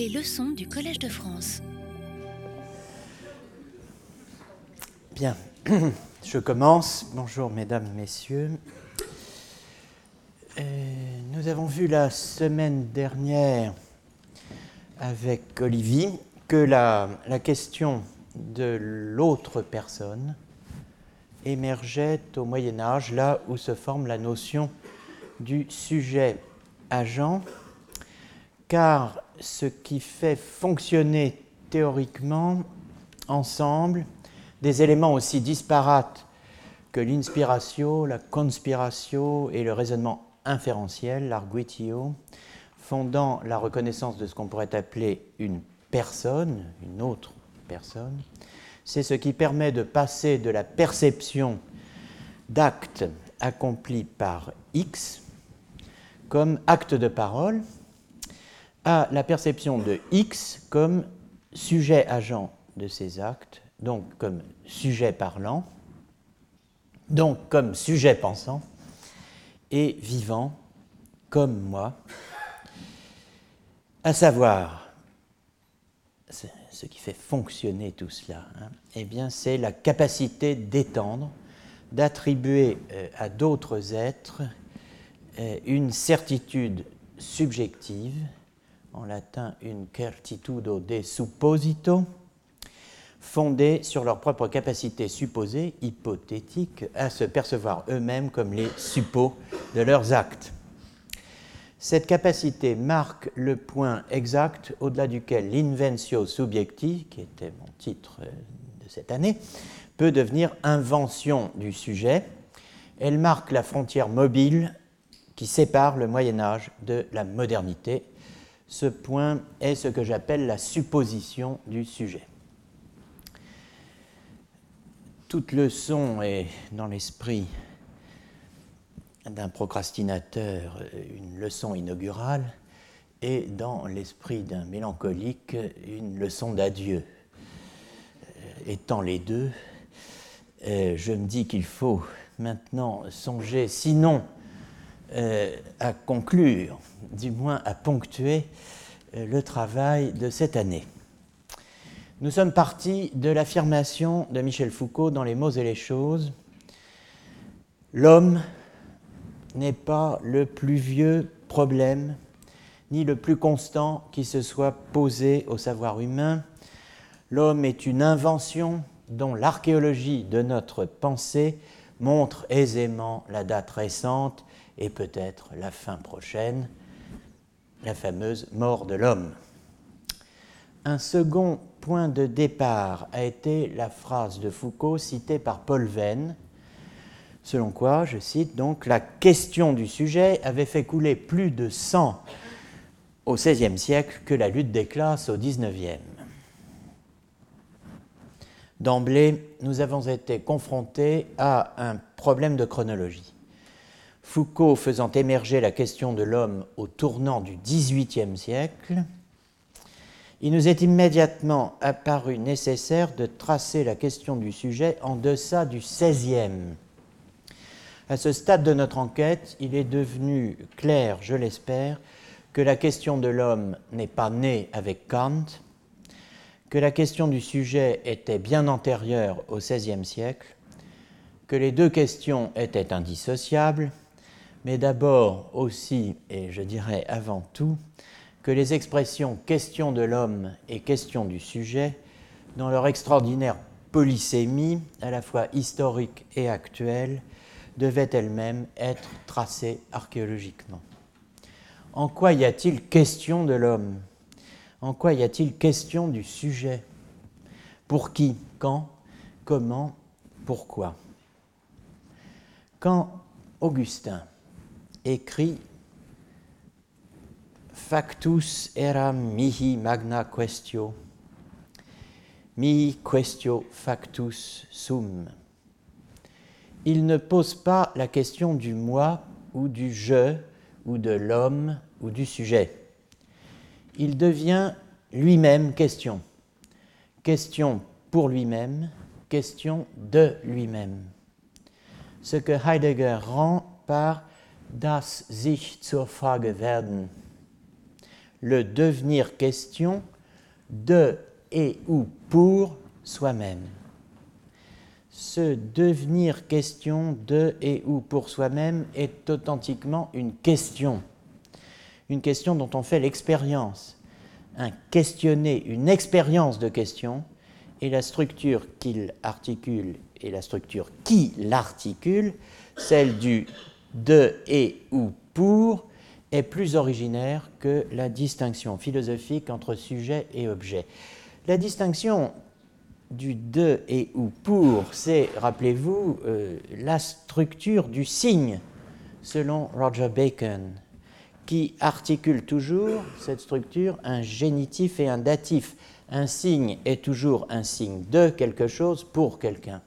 Les leçons du Collège de France. Bien, je commence. Bonjour mesdames, messieurs. Euh, nous avons vu la semaine dernière avec Olivier que la, la question de l'autre personne émergeait au Moyen Âge, là où se forme la notion du sujet agent, car ce qui fait fonctionner théoriquement ensemble des éléments aussi disparates que l'inspiration, la conspiratio et le raisonnement inférentiel, l'arguitio, fondant la reconnaissance de ce qu'on pourrait appeler une personne, une autre personne, c'est ce qui permet de passer de la perception d'actes accomplis par X comme acte de parole à la perception de X comme sujet agent de ces actes, donc comme sujet parlant, donc comme sujet pensant, et vivant comme moi, à savoir, ce qui fait fonctionner tout cela, hein, eh bien, c'est la capacité d'étendre, d'attribuer euh, à d'autres êtres euh, une certitude subjective, en latin une certitudo de supposito, fondée sur leur propre capacité supposée, hypothétique, à se percevoir eux-mêmes comme les suppôts de leurs actes. Cette capacité marque le point exact au-delà duquel l'inventio subjecti, qui était mon titre de cette année, peut devenir invention du sujet. Elle marque la frontière mobile qui sépare le Moyen Âge de la modernité. Ce point est ce que j'appelle la supposition du sujet. Toute leçon est dans l'esprit d'un procrastinateur une leçon inaugurale et dans l'esprit d'un mélancolique une leçon d'adieu. Euh, étant les deux, euh, je me dis qu'il faut maintenant songer, sinon euh, à conclure, du moins à ponctuer le travail de cette année. Nous sommes partis de l'affirmation de Michel Foucault dans Les mots et les choses. L'homme n'est pas le plus vieux problème, ni le plus constant qui se soit posé au savoir humain. L'homme est une invention dont l'archéologie de notre pensée montre aisément la date récente et peut-être la fin prochaine, la fameuse mort de l'homme. Un second point de départ a été la phrase de Foucault citée par Paul Venn, selon quoi, je cite donc, la question du sujet avait fait couler plus de sang au XVIe siècle que la lutte des classes au XIXe. D'emblée, nous avons été confrontés à un problème de chronologie. Foucault faisant émerger la question de l'homme au tournant du XVIIIe siècle, il nous est immédiatement apparu nécessaire de tracer la question du sujet en deçà du XVIe à ce stade de notre enquête, il est devenu clair, je l'espère, que la question de l'homme n'est pas née avec Kant, que la question du sujet était bien antérieure au XVIe siècle, que les deux questions étaient indissociables, mais d'abord aussi, et je dirais avant tout, que les expressions question de l'homme et question du sujet, dans leur extraordinaire polysémie, à la fois historique et actuelle, devait elle-même être tracée archéologiquement. En quoi y a-t-il question de l'homme? En quoi y a-t-il question du sujet? Pour qui? Quand? Comment? Pourquoi? Quand Augustin écrit Factus eram mihi magna questio, mihi questio factus sum il ne pose pas la question du moi ou du je ou de l'homme ou du sujet. Il devient lui-même question. Question pour lui-même, question de lui-même. Ce que Heidegger rend par das sich zur Frage werden, le devenir question de et ou pour soi-même. Ce devenir question de et ou pour soi-même est authentiquement une question, une question dont on fait l'expérience. Un questionner, une expérience de question, et la structure qu'il articule et la structure qui l'articule, celle du de et ou pour, est plus originaire que la distinction philosophique entre sujet et objet. La distinction du de et ou pour, c'est, rappelez-vous, euh, la structure du signe, selon Roger Bacon, qui articule toujours cette structure un génitif et un datif. Un signe est toujours un signe de quelque chose pour quelqu'un.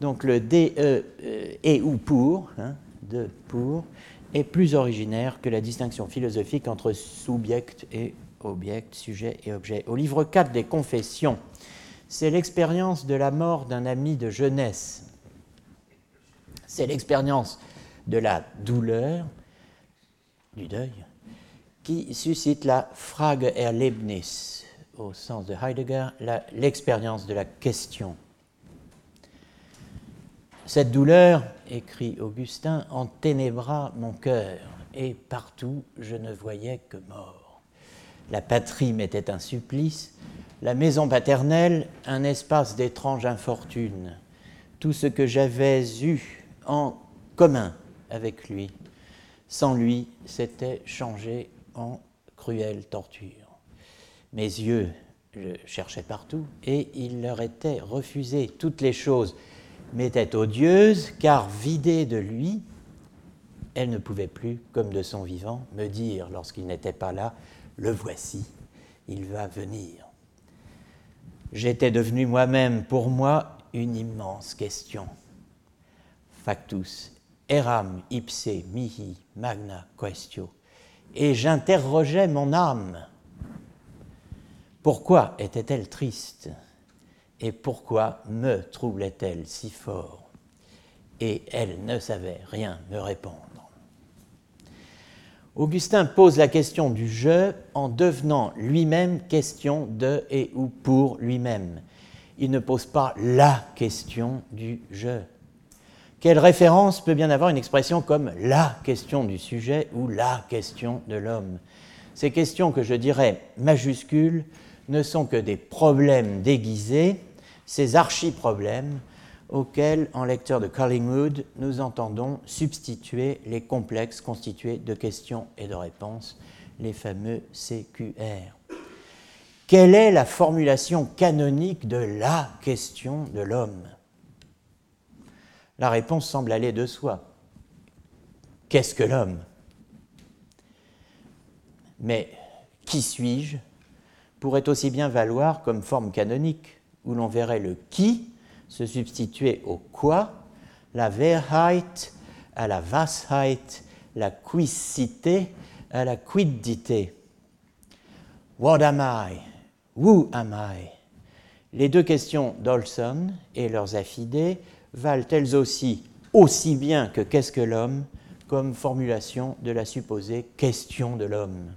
Donc le DE euh, et ou pour, hein, de pour, est plus originaire que la distinction philosophique entre subject et object, sujet et objet. Au livre 4 des Confessions, c'est l'expérience de la mort d'un ami de jeunesse. C'est l'expérience de la douleur, du deuil, qui suscite la Frage Erlebnis, au sens de Heidegger, l'expérience de la question. Cette douleur, écrit Augustin, enténébra mon cœur, et partout je ne voyais que mort. La patrie m'était un supplice, la maison paternelle un espace d'étrange infortune. Tout ce que j'avais eu en commun avec lui, sans lui, s'était changé en cruelle torture. Mes yeux je cherchais partout, et il leur était refusé toutes les choses m'était odieuse, car vidée de lui, elle ne pouvait plus, comme de son vivant, me dire, lorsqu'il n'était pas là, Le voici, il va venir. J'étais devenu moi-même, pour moi, une immense question. Factus, eram ipse mihi magna questio. Et j'interrogeais mon âme. Pourquoi était-elle triste? Et pourquoi me troublait-elle si fort? Et elle ne savait rien me répondre. Augustin pose la question du je en devenant lui-même question de et ou pour lui-même. Il ne pose pas la question du je. Quelle référence peut bien avoir une expression comme la question du sujet ou la question de l'homme Ces questions que je dirais majuscules ne sont que des problèmes déguisés ces archi-problèmes auxquels, en lecteur de Collingwood, nous entendons substituer les complexes constitués de questions et de réponses, les fameux CQR. Quelle est la formulation canonique de la question de l'homme? La réponse semble aller de soi. Qu'est-ce que l'homme? Mais qui suis-je? Pourrait aussi bien valoir comme forme canonique où l'on verrait le qui se substituer au quoi, la Wehrheit à la Washeit, la quicité à la quiddité. What am I? Who am I? Les deux questions d'Olson et leurs affidés valent elles aussi aussi bien que qu'est-ce que l'homme comme formulation de la supposée question de l'homme.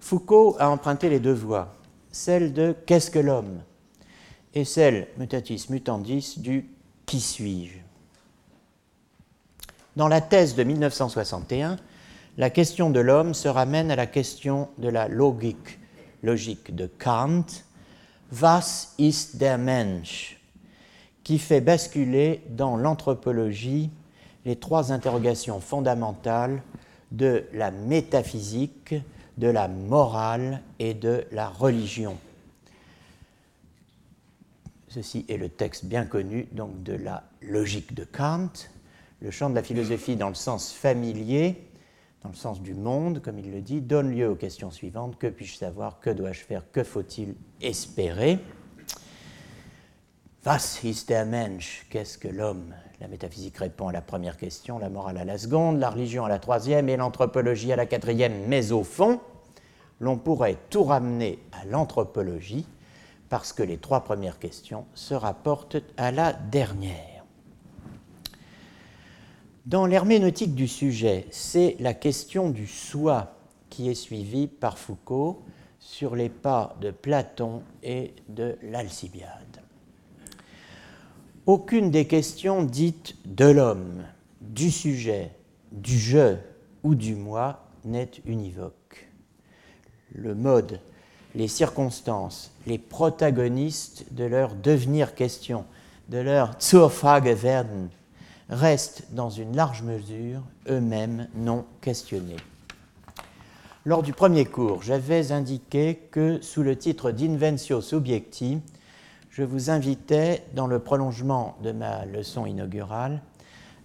Foucault a emprunté les deux voies, celle de qu'est-ce que l'homme et celle, mutatis mutandis, du qui suis-je? Dans la thèse de 1961, la question de l'homme se ramène à la question de la logique, logique de Kant, Was ist der Mensch? Qui fait basculer dans l'anthropologie les trois interrogations fondamentales de la métaphysique, de la morale et de la religion. Ceci est le texte bien connu donc de la logique de Kant, le champ de la philosophie dans le sens familier, dans le sens du monde, comme il le dit, donne lieu aux questions suivantes. Que puis-je savoir, que dois-je faire, que faut-il espérer? Was ist der Mensch? Qu'est-ce que l'homme? La métaphysique répond à la première question, la morale à la seconde, la religion à la troisième et l'anthropologie à la quatrième. Mais au fond, l'on pourrait tout ramener à l'anthropologie parce que les trois premières questions se rapportent à la dernière. Dans l'herméneutique du sujet, c'est la question du soi qui est suivi par Foucault sur les pas de Platon et de l'Alcibiade. Aucune des questions dites de l'homme, du sujet, du je ou du moi n'est univoque. Le mode, les circonstances, les protagonistes de leur devenir question, de leur zur Frage werden, restent dans une large mesure eux-mêmes non questionnés. Lors du premier cours, j'avais indiqué que sous le titre d'Inventio Subjecti, je vous invitais, dans le prolongement de ma leçon inaugurale,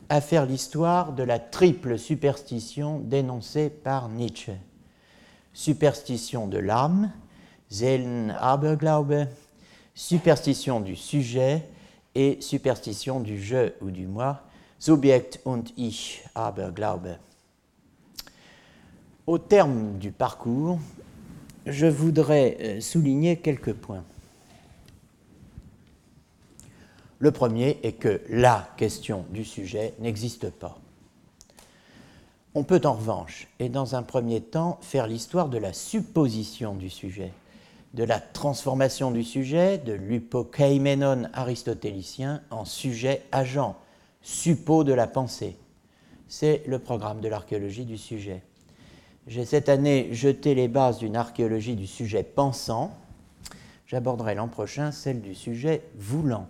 à faire l'histoire de la triple superstition dénoncée par Nietzsche. Superstition de l'âme, Seelenaberglaube, superstition du sujet et superstition du je ou du moi, Subjekt und Ich Aberglaube. Au terme du parcours, je voudrais euh, souligner quelques points. Le premier est que la question du sujet n'existe pas. On peut en revanche, et dans un premier temps, faire l'histoire de la supposition du sujet, de la transformation du sujet, de l'hypokeimenon aristotélicien en sujet agent, suppôt de la pensée. C'est le programme de l'archéologie du sujet. J'ai cette année jeté les bases d'une archéologie du sujet pensant. J'aborderai l'an prochain celle du sujet voulant.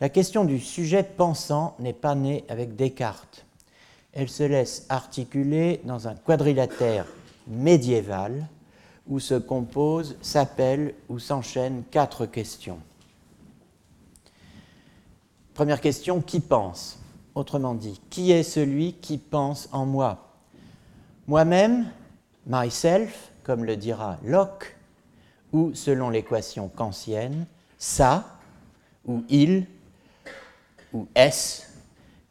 La question du sujet pensant n'est pas née avec Descartes. Elle se laisse articuler dans un quadrilatère médiéval où se composent, s'appellent ou s'enchaînent quatre questions. Première question, qui pense? Autrement dit, qui est celui qui pense en moi? Moi-même, myself, comme le dira Locke, ou selon l'équation kantienne, ça, ou il, ou S,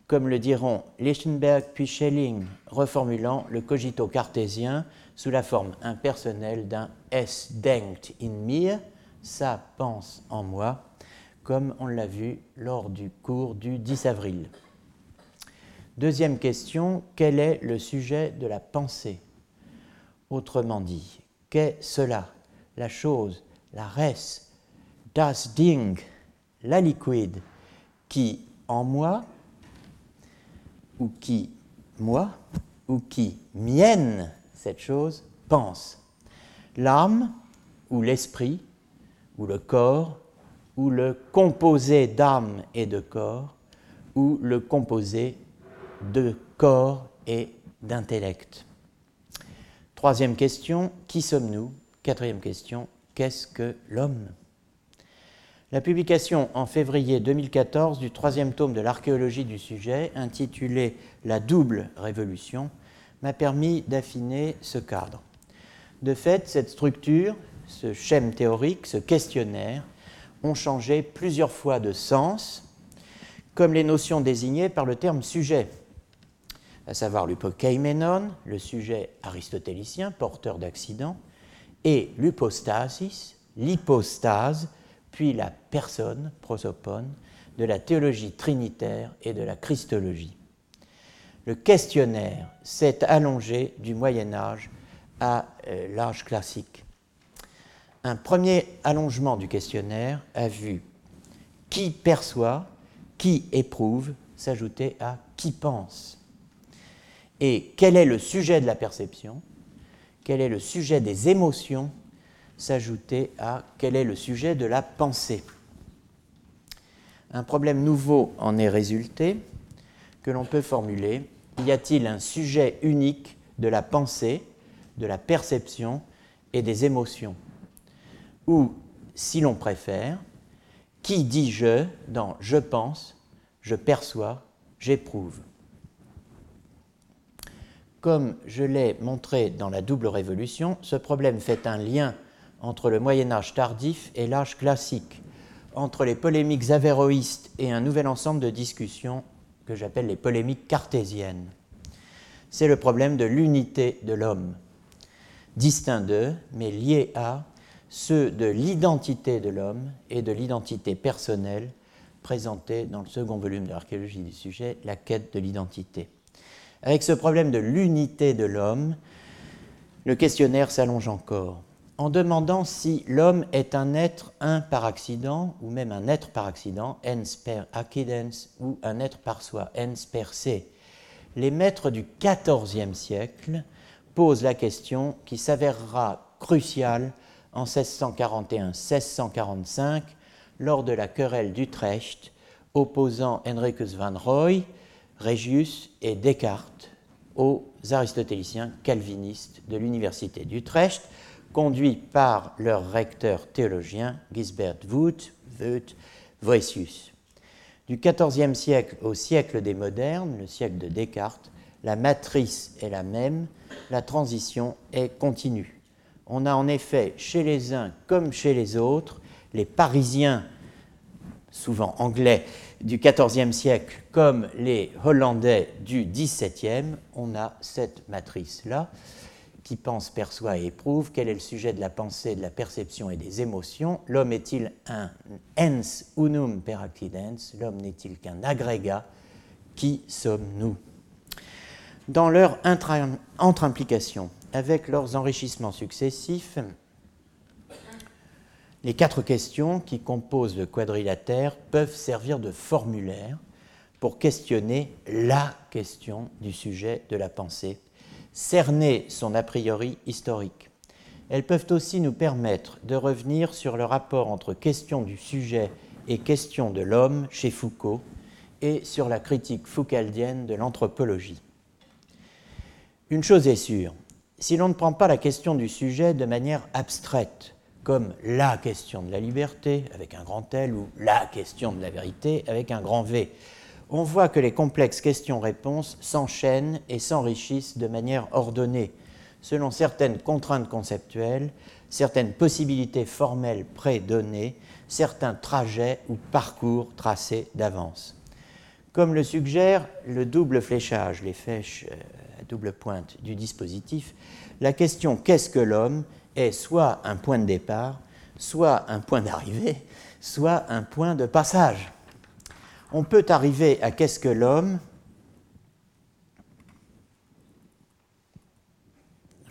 comme le diront Lichtenberg puis Schelling, reformulant le cogito cartésien sous la forme impersonnelle d'un S denkt in mir, ça pense en moi, comme on l'a vu lors du cours du 10 avril. Deuxième question, quel est le sujet de la pensée? Autrement dit, qu'est cela? La chose, la res, das Ding, la liquide, qui en moi, ou qui, moi, ou qui, mienne, cette chose, pense. L'âme, ou l'esprit, ou le corps, ou le composé d'âme et de corps, ou le composé de corps et d'intellect. Troisième question, qui sommes-nous? Quatrième question, qu'est-ce que l'homme? La publication en février 2014 du troisième tome de l'archéologie du sujet, intitulé La double révolution, m'a permis d'affiner ce cadre. De fait, cette structure, ce schème théorique, ce questionnaire, ont changé plusieurs fois de sens, comme les notions désignées par le terme sujet, à savoir l'hypokeimenon, le sujet aristotélicien, porteur d'accident, et l'hypostasis, l'hypostase, puis la personne, prosopone, de la théologie trinitaire et de la christologie. Le questionnaire s'est allongé du Moyen Âge à euh, l'âge classique. Un premier allongement du questionnaire a vu qui perçoit, qui éprouve s'ajouter à qui pense. Et quel est le sujet de la perception? Quel est le sujet des émotions? S'ajouter à quel est le sujet de la pensée. Un problème nouveau en est résulté que l'on peut formuler. Y a-t-il un sujet unique de la pensée, de la perception et des émotions? Ou, si l'on préfère, qui dit je dans je pense, je perçois, j'éprouve Comme je l'ai montré dans la double révolution, ce problème fait un lien entre le Moyen Âge tardif et l'âge classique, entre les polémiques avéroïstes et un nouvel ensemble de discussions que j'appelle les polémiques cartésiennes. C'est le problème de l'unité de l'homme, distinct d'eux, mais lié à ceux de l'identité de l'homme et de l'identité personnelle présentée dans le second volume de l'archéologie du sujet, La quête de l'identité. Avec ce problème de l'unité de l'homme, Le questionnaire s'allonge encore en demandant si l'homme est un être un par accident, ou même un être par accident, ens per accidens, ou un être par soi, ens per se. Les maîtres du XIVe siècle posent la question qui s'avérera cruciale en 1641-1645 lors de la querelle d'Utrecht opposant Henricus van Roy, Regius et Descartes aux aristotéliciens calvinistes de l'université d'Utrecht, conduits par leur recteur théologien Gisbert Wout, Wout Voetius. Du XIVe siècle au siècle des modernes, le siècle de Descartes, la matrice est la même, la transition est continue. On a en effet chez les uns comme chez les autres les Parisiens, souvent anglais, du XIVe siècle comme les Hollandais du XVIIe, on a cette matrice-là qui pense, perçoit et éprouve, quel est le sujet de la pensée, de la perception et des émotions? L'homme est-il un ens unum per accidens L'homme n'est-il qu'un agrégat? Qui sommes-nous? Dans leur entre-implication avec leurs enrichissements successifs, les quatre questions qui composent le quadrilatère peuvent servir de formulaire pour questionner la question du sujet de la pensée cerner son a priori historique. Elles peuvent aussi nous permettre de revenir sur le rapport entre question du sujet et question de l'homme chez Foucault et sur la critique foucaldienne de l'anthropologie. Une chose est sûre, si l'on ne prend pas la question du sujet de manière abstraite, comme la question de la liberté avec un grand L ou la question de la vérité avec un grand V, on voit que les complexes questions-réponses s'enchaînent et s'enrichissent de manière ordonnée, selon certaines contraintes conceptuelles, certaines possibilités formelles prédonnées, certains trajets ou parcours tracés d'avance. Comme le suggère le double fléchage, les flèches euh, à double pointe du dispositif, la question qu'est-ce que l'homme? est soit un point de départ, soit un point d'arrivée, soit un point de passage on peut arriver à qu'est-ce que l'homme?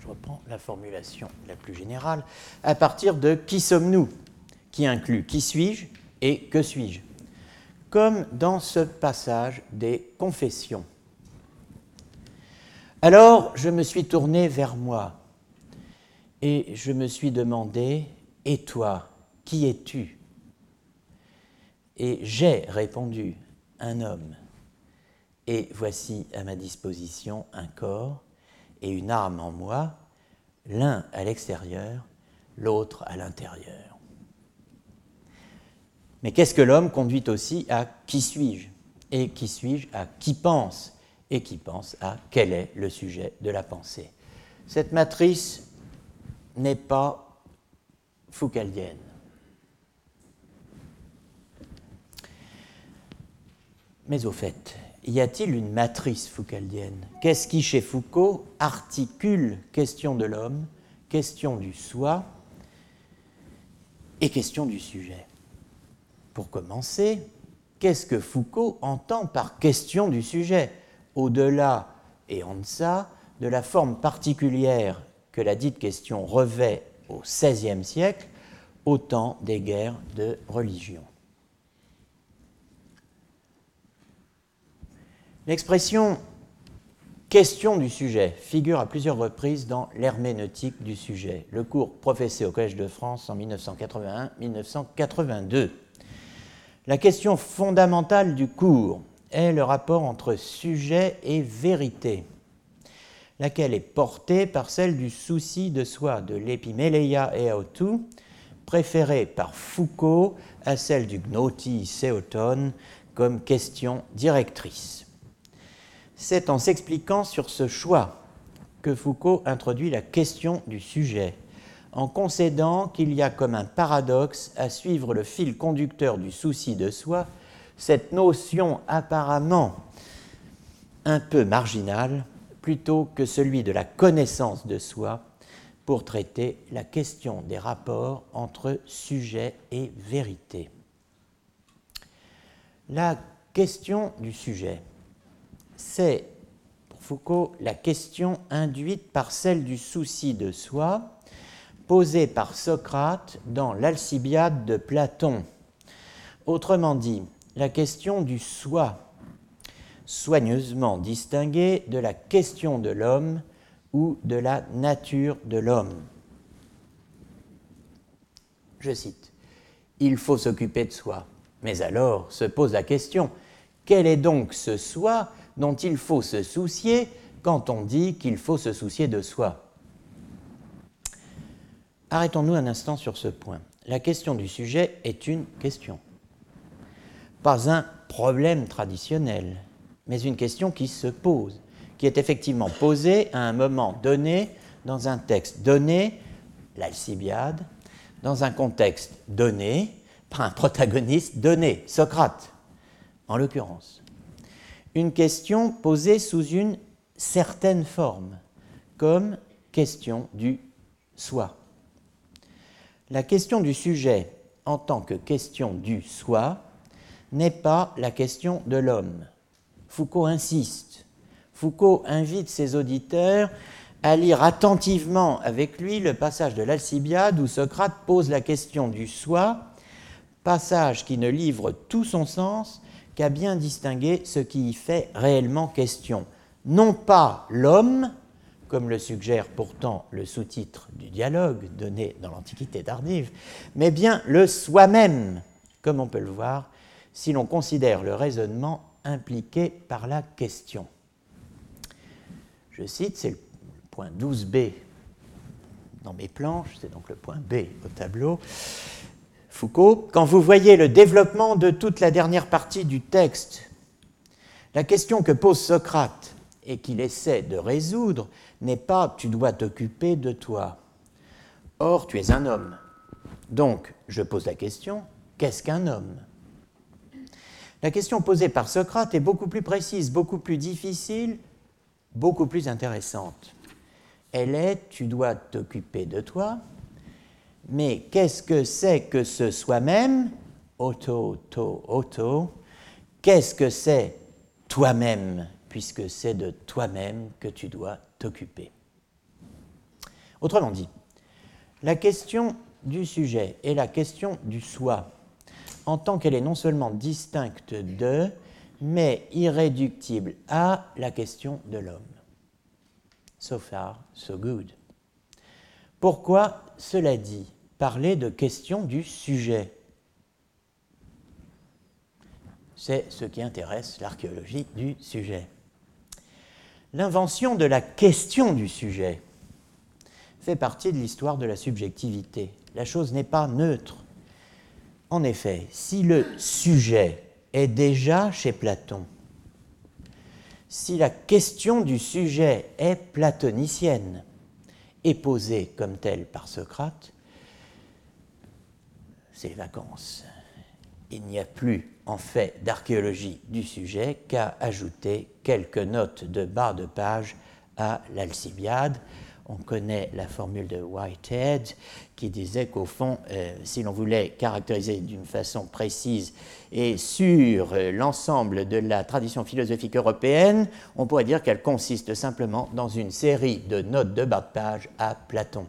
Je reprends la formulation la plus générale, à partir de qui sommes-nous, qui inclut qui suis-je et que suis-je, comme dans ce passage des confessions. Alors je me suis tourné vers moi et je me suis demandé, et toi, qui es-tu? Et j'ai répondu, un homme. Et voici à ma disposition un corps et une arme en moi, l'un à l'extérieur, l'autre à l'intérieur. Mais qu'est-ce que l'homme conduit aussi à qui suis-je? Et qui suis-je à qui pense? Et qui pense à quel est le sujet de la pensée? Cette matrice n'est pas foucaldienne. Mais au fait, y a-t-il une matrice foucaldienne? Qu'est-ce qui, chez Foucault, articule question de l'homme, question du soi et question du sujet? Pour commencer, qu'est-ce que Foucault entend par question du sujet? Au-delà et en deçà de la forme particulière que la dite question revêt au XVIe siècle, au temps des guerres de religion. L'expression question du sujet figure à plusieurs reprises dans l'herméneutique du sujet, le cours professé au Collège de France en 1981-1982. La question fondamentale du cours est le rapport entre sujet et vérité, laquelle est portée par celle du souci de soi de l'epiméleia eautou, préférée par Foucault à celle du gnoti seoton comme question directrice. C'est en s'expliquant sur ce choix que Foucault introduit la question du sujet, en concédant qu'il y a comme un paradoxe à suivre le fil conducteur du souci de soi, cette notion apparemment un peu marginale, plutôt que celui de la connaissance de soi, pour traiter la question des rapports entre sujet et vérité. La question du sujet c'est, pour Foucault la question induite par celle du souci de soi, posée par Socrate dans l'Alcibiade de Platon. Autrement dit, la question du soi, soigneusement distinguée de la question de l'homme ou de la nature de l'homme. Je cite, Il faut s'occuper de soi. Mais alors se pose la question, quel est donc ce soi dont il faut se soucier quand on dit qu'il faut se soucier de soi Arrêtons-nous un instant sur ce point. La question du sujet est une question, pas un problème traditionnel, mais une question qui se pose, qui est effectivement posée à un moment donné, dans un texte donné, l'Alcibiade, dans un contexte donné, par un protagoniste donné, Socrate, en l'occurrence. Une question posée sous une certaine forme, comme question du soi. La question du sujet en tant que question du soi n'est pas la question de l'homme. Foucault insiste. Foucault invite ses auditeurs à lire attentivement avec lui le passage de l'Alcibiade où Socrate pose la question du soi, passage qui ne livre tout son sens qu'à bien distinguer ce qui y fait réellement question. Non pas l'homme, comme le suggère pourtant le sous-titre du dialogue donné dans l'Antiquité tardive, mais bien le soi-même, comme on peut le voir si l'on considère le raisonnement impliqué par la question. Je cite, c'est le point 12b dans mes planches, c'est donc le point B au tableau. Foucault, quand vous voyez le développement de toute la dernière partie du texte, la question que pose Socrate et qu'il essaie de résoudre n'est pas tu dois t'occuper de toi. Or, tu es un homme. Donc, je pose la question, qu'est-ce qu'un homme? La question posée par Socrate est beaucoup plus précise, beaucoup plus difficile, beaucoup plus intéressante. Elle est, tu dois t'occuper de toi, mais qu'est-ce que c'est que ce soi-même? Auto, auto, auto. Qu'est-ce que c'est toi-même? Puisque c'est de toi-même que tu dois t'occuper. Autrement dit, la question du sujet et la question du soi, en tant qu'elle est non seulement distincte de, mais irréductible à la question de l'homme. So far, so good. Pourquoi, cela dit, parler de question du sujet C'est ce qui intéresse l'archéologie du sujet. L'invention de la question du sujet fait partie de l'histoire de la subjectivité. La chose n'est pas neutre. En effet, si le sujet est déjà chez Platon, si la question du sujet est platonicienne et posée comme telle par Socrate, les vacances. Il n'y a plus en fait d'archéologie du sujet qu'à ajouter quelques notes de bas de page à l'Alcibiade. On connaît la formule de Whitehead qui disait qu'au fond, euh, si l'on voulait caractériser d'une façon précise et sur euh, l'ensemble de la tradition philosophique européenne, on pourrait dire qu'elle consiste simplement dans une série de notes de bas de page à Platon.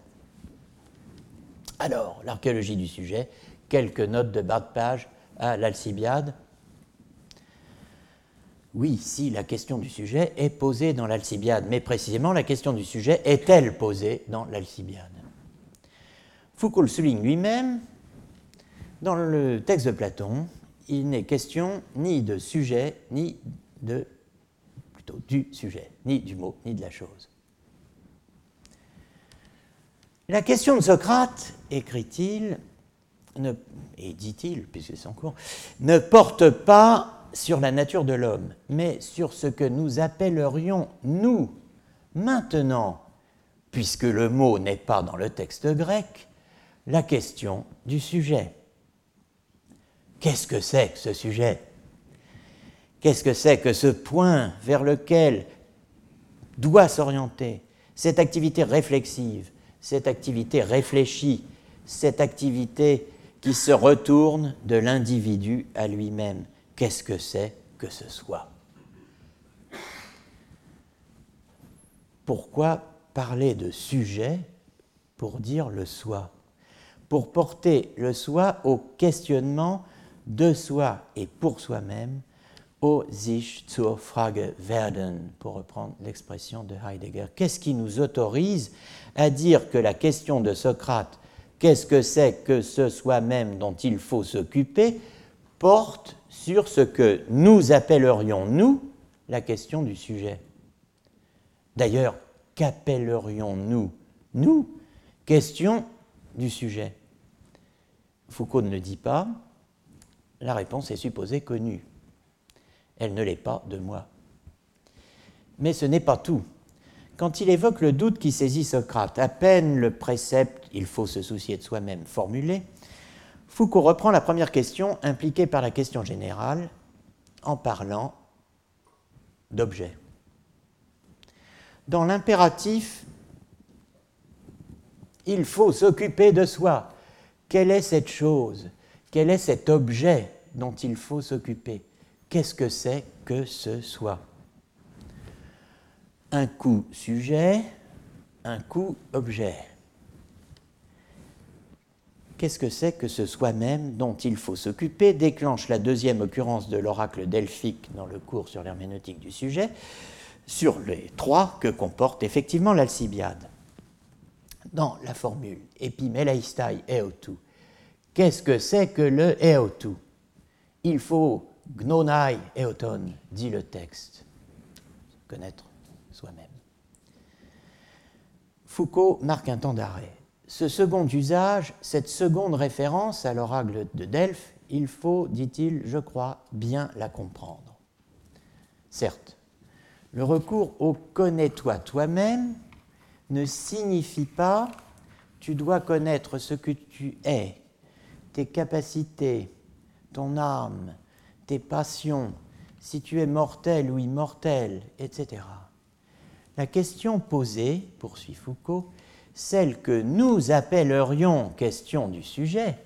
Alors, l'archéologie du sujet, quelques notes de bas de page à l'Alcibiade. Oui, si la question du sujet est posée dans l'Alcibiade, mais précisément la question du sujet est-elle posée dans l'Alcibiade? Foucault souligne lui-même, dans le texte de Platon, il n'est question ni de sujet, ni de plutôt du sujet, ni du mot, ni de la chose. La question de Socrate, écrit-il, et dit-il, puisque c'est en cours, ne porte pas sur la nature de l'homme, mais sur ce que nous appellerions, nous, maintenant, puisque le mot n'est pas dans le texte grec, la question du sujet. Qu'est-ce que c'est que ce sujet? Qu'est-ce que c'est que ce point vers lequel doit s'orienter cette activité réflexive, cette activité réfléchie, cette activité qui se retourne de l'individu à lui-même. Qu'est-ce que c'est que ce soit pourquoi parler de sujet pour dire le soi? Pour porter le soi au questionnement de soi et pour soi-même, au sich zur Frage werden, pour reprendre l'expression de Heidegger. Qu'est-ce qui nous autorise à dire que la question de Socrate, qu'est-ce que c'est que ce soi-même dont il faut s'occuper, porte sur ce que nous appellerions, nous, la question du sujet. D'ailleurs, qu'appellerions-nous, nous, question du sujet? Foucault ne le dit pas, la réponse est supposée connue. Elle ne l'est pas de moi. Mais ce n'est pas tout. Quand il évoque le doute qui saisit Socrate, à peine le précepte il faut se soucier de soi-même formulé, Foucault reprend la première question impliquée par la question générale en parlant d'objet. Dans l'impératif, il faut s'occuper de soi. Quelle est cette chose? Quel est cet objet dont il faut s'occuper? Qu'est-ce que c'est que ce soi? Un coup sujet, un coup objet. Qu'est-ce que c'est que ce soi-même dont il faut s'occuper déclenche la deuxième occurrence de l'oracle delphique dans le cours sur l'herméneutique du sujet, sur les trois que comporte effectivement l'Alcibiade. Dans la formule epimelaistai eotu, qu'est-ce que c'est que le eotu? Il faut gnonai eoton, dit le texte, connaître soi-même. Foucault marque un temps d'arrêt ce second usage, cette seconde référence à l'oracle de Delphes, il faut, dit-il, je crois, bien la comprendre. Certes, le recours au connais-toi toi-même ne signifie pas tu dois connaître ce que tu es, tes capacités, ton âme, tes passions, si tu es mortel ou immortel, etc. La question posée, poursuit Foucault, celle que nous appellerions question du sujet,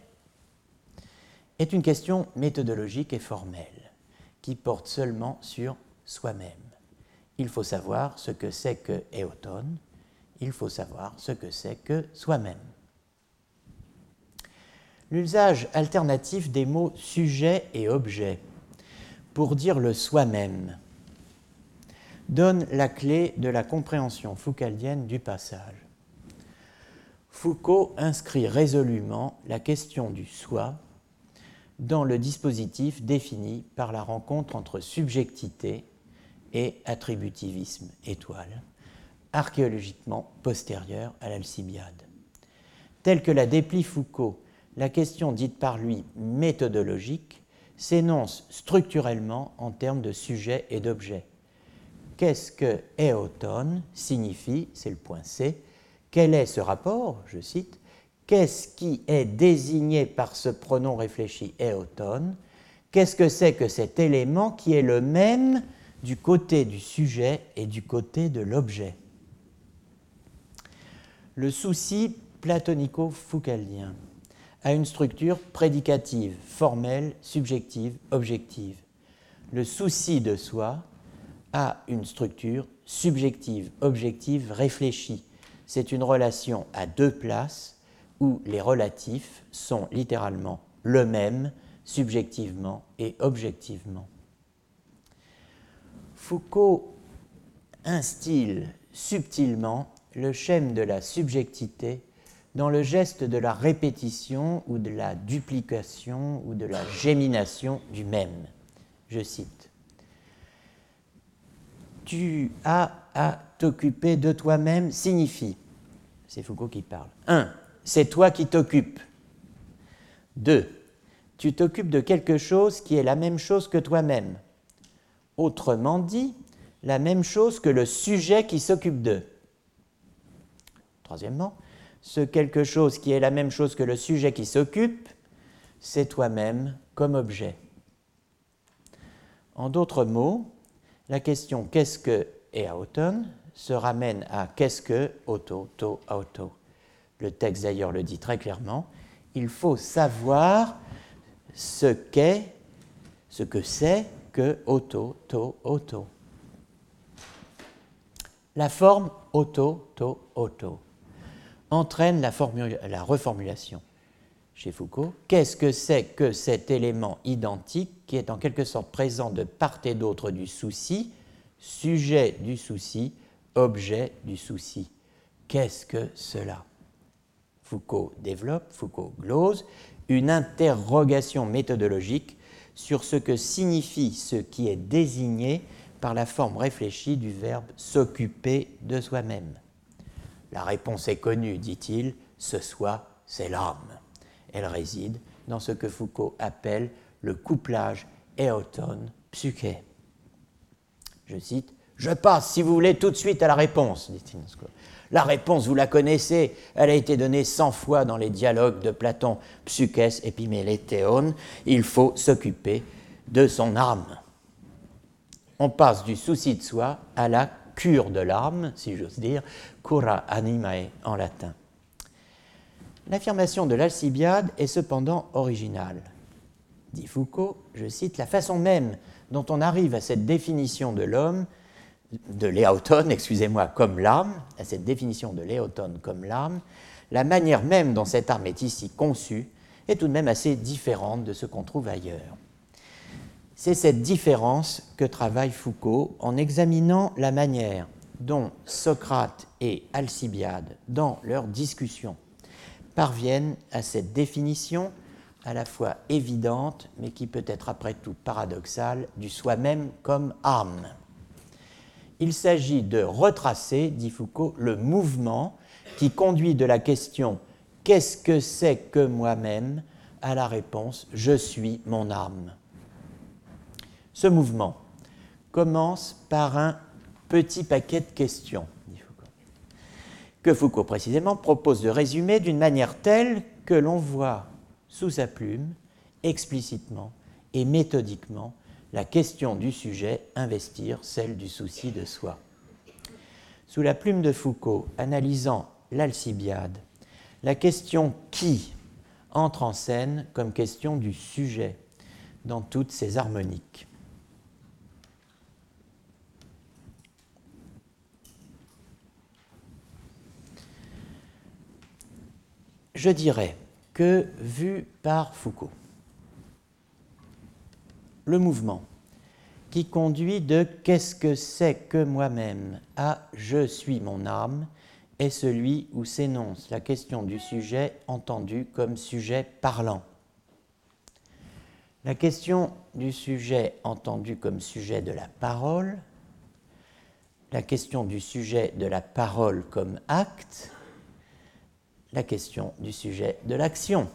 est une question méthodologique et formelle, qui porte seulement sur soi-même. Il faut savoir ce que c'est que éoton, il faut savoir ce que c'est que soi-même. L'usage alternatif des mots sujet et objet pour dire le soi-même donne la clé de la compréhension foucaldienne du passage. Foucault inscrit résolument la question du soi dans le dispositif défini par la rencontre entre subjectivité et attributivisme étoile, archéologiquement postérieure à l'Alcibiade. Telle que la déplie Foucault, la question dite par lui méthodologique s'énonce structurellement en termes de sujet et d'objet. Qu'est-ce que éoton signifie, c'est le point C, quel est ce rapport Je cite Qu'est-ce qui est désigné par ce pronom réfléchi éoton Qu'est-ce que c'est que cet élément qui est le même du côté du sujet et du côté de l'objet? Le souci platonico-foucaldien a une structure prédicative, formelle, subjective, objective. Le souci de soi a une structure subjective, objective, réfléchie c'est une relation à deux places où les relatifs sont littéralement le même subjectivement et objectivement. Foucault instille subtilement le schème de la subjectivité dans le geste de la répétition ou de la duplication ou de la gémination du même. Je cite Tu as à t'occuper de toi-même signifie, c'est Foucault qui parle, 1. C'est toi qui t'occupes. 2. Tu t'occupes de quelque chose qui est la même chose que toi-même. Autrement dit, la même chose que le sujet qui s'occupe d'eux. Troisièmement, ce quelque chose qui est la même chose que le sujet qui s'occupe, c'est toi-même comme objet. En d'autres mots, la question qu'est-ce que est automne se ramène à qu'est-ce que auto, to, auto. Le texte d'ailleurs le dit très clairement. Il faut savoir ce qu'est, ce que c'est que auto, to, auto. La forme auto, to, auto entraîne la, la reformulation chez Foucault. Qu'est-ce que c'est que cet élément identique qui est en quelque sorte présent de part et d'autre du souci, sujet du souci, objet du souci Qu'est-ce que cela? Foucault développe, Foucault glose, une interrogation méthodologique sur ce que signifie ce qui est désigné par la forme réfléchie du verbe s'occuper de soi-même. La réponse est connue, dit-il, ce soi, c'est l'âme. Elle réside dans ce que Foucault appelle le couplage éotone-psyché. Je cite Je passe, si vous voulez, tout de suite à la réponse, dit-il. La réponse, vous la connaissez, elle a été donnée cent fois dans les dialogues de Platon, Psychès et Piméléthéon. Il faut s'occuper de son âme. On passe du souci de soi à la cure de l'âme, si j'ose dire, cura animae en latin. L'affirmation de l'Alcibiade est cependant originale. Dit Foucault, je cite, la façon même dont on arrive à cette définition de l'homme de l'éautone, excusez-moi, comme l'âme, à cette définition de l'éautone comme l'âme, la manière même dont cette âme est ici conçue est tout de même assez différente de ce qu'on trouve ailleurs. C'est cette différence que travaille Foucault en examinant la manière dont Socrate et Alcibiade, dans leur discussion, parviennent à cette définition à la fois évidente, mais qui peut être après tout paradoxale, du soi-même comme âme il s'agit de retracer, dit Foucault, le mouvement qui conduit de la question Qu'est-ce que c'est que moi-même? à la réponse Je suis mon âme. Ce mouvement commence par un petit paquet de questions, dit Foucault, que Foucault précisément propose de résumer d'une manière telle que l'on voit sous sa plume, explicitement et méthodiquement, la question du sujet investir celle du souci de soi. Sous la plume de Foucault, analysant l'Alcibiade, la question qui entre en scène comme question du sujet dans toutes ses harmoniques. Je dirais que, vu par Foucault, le mouvement qui conduit de qu'est-ce que c'est que moi-même? à je suis mon âme est celui où s'énonce la question du sujet entendu comme sujet parlant. La question du sujet entendu comme sujet de la parole, la question du sujet de la parole comme acte, la question du sujet de l'action.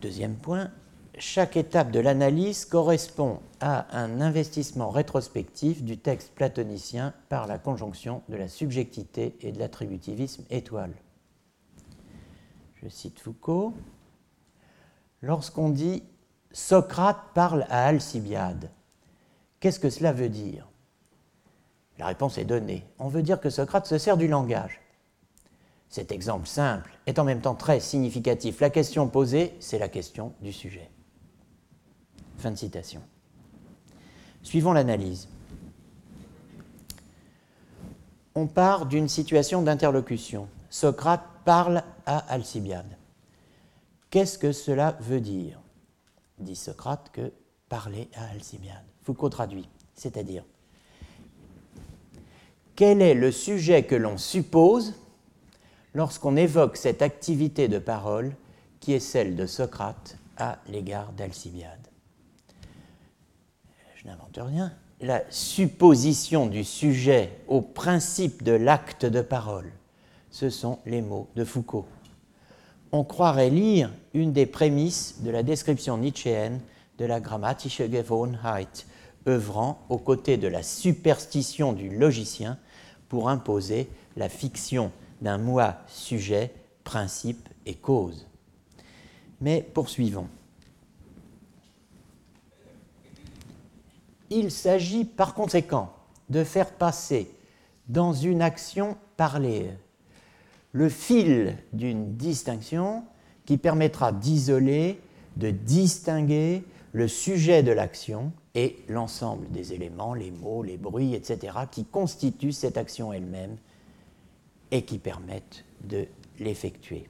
Deuxième point, chaque étape de l'analyse correspond à un investissement rétrospectif du texte platonicien par la conjonction de la subjectivité et de l'attributivisme étoile. Je cite Foucault. Lorsqu'on dit Socrate parle à Alcibiade, qu'est-ce que cela veut dire? La réponse est donnée. On veut dire que Socrate se sert du langage. Cet exemple simple est en même temps très significatif. La question posée, c'est la question du sujet. Fin de citation. Suivons l'analyse. On part d'une situation d'interlocution. Socrate parle à Alcibiade. Qu'est-ce que cela veut dire? Dit Socrate que parler à Alcibiade. Foucault traduit, c'est-à-dire quel est le sujet que l'on suppose lorsqu'on évoque cette activité de parole qui est celle de Socrate à l'égard d'Alcibiade. Je n'invente rien. La supposition du sujet au principe de l'acte de parole, ce sont les mots de Foucault. On croirait lire une des prémices de la description nietzschéenne de la grammatische Gewohnheit, œuvrant aux côtés de la superstition du logicien pour imposer la fiction d'un moi sujet, principe et cause. Mais poursuivons. Il s'agit par conséquent de faire passer dans une action parlée le fil d'une distinction qui permettra d'isoler, de distinguer le sujet de l'action et l'ensemble des éléments, les mots, les bruits, etc., qui constituent cette action elle-même et qui permettent de l'effectuer.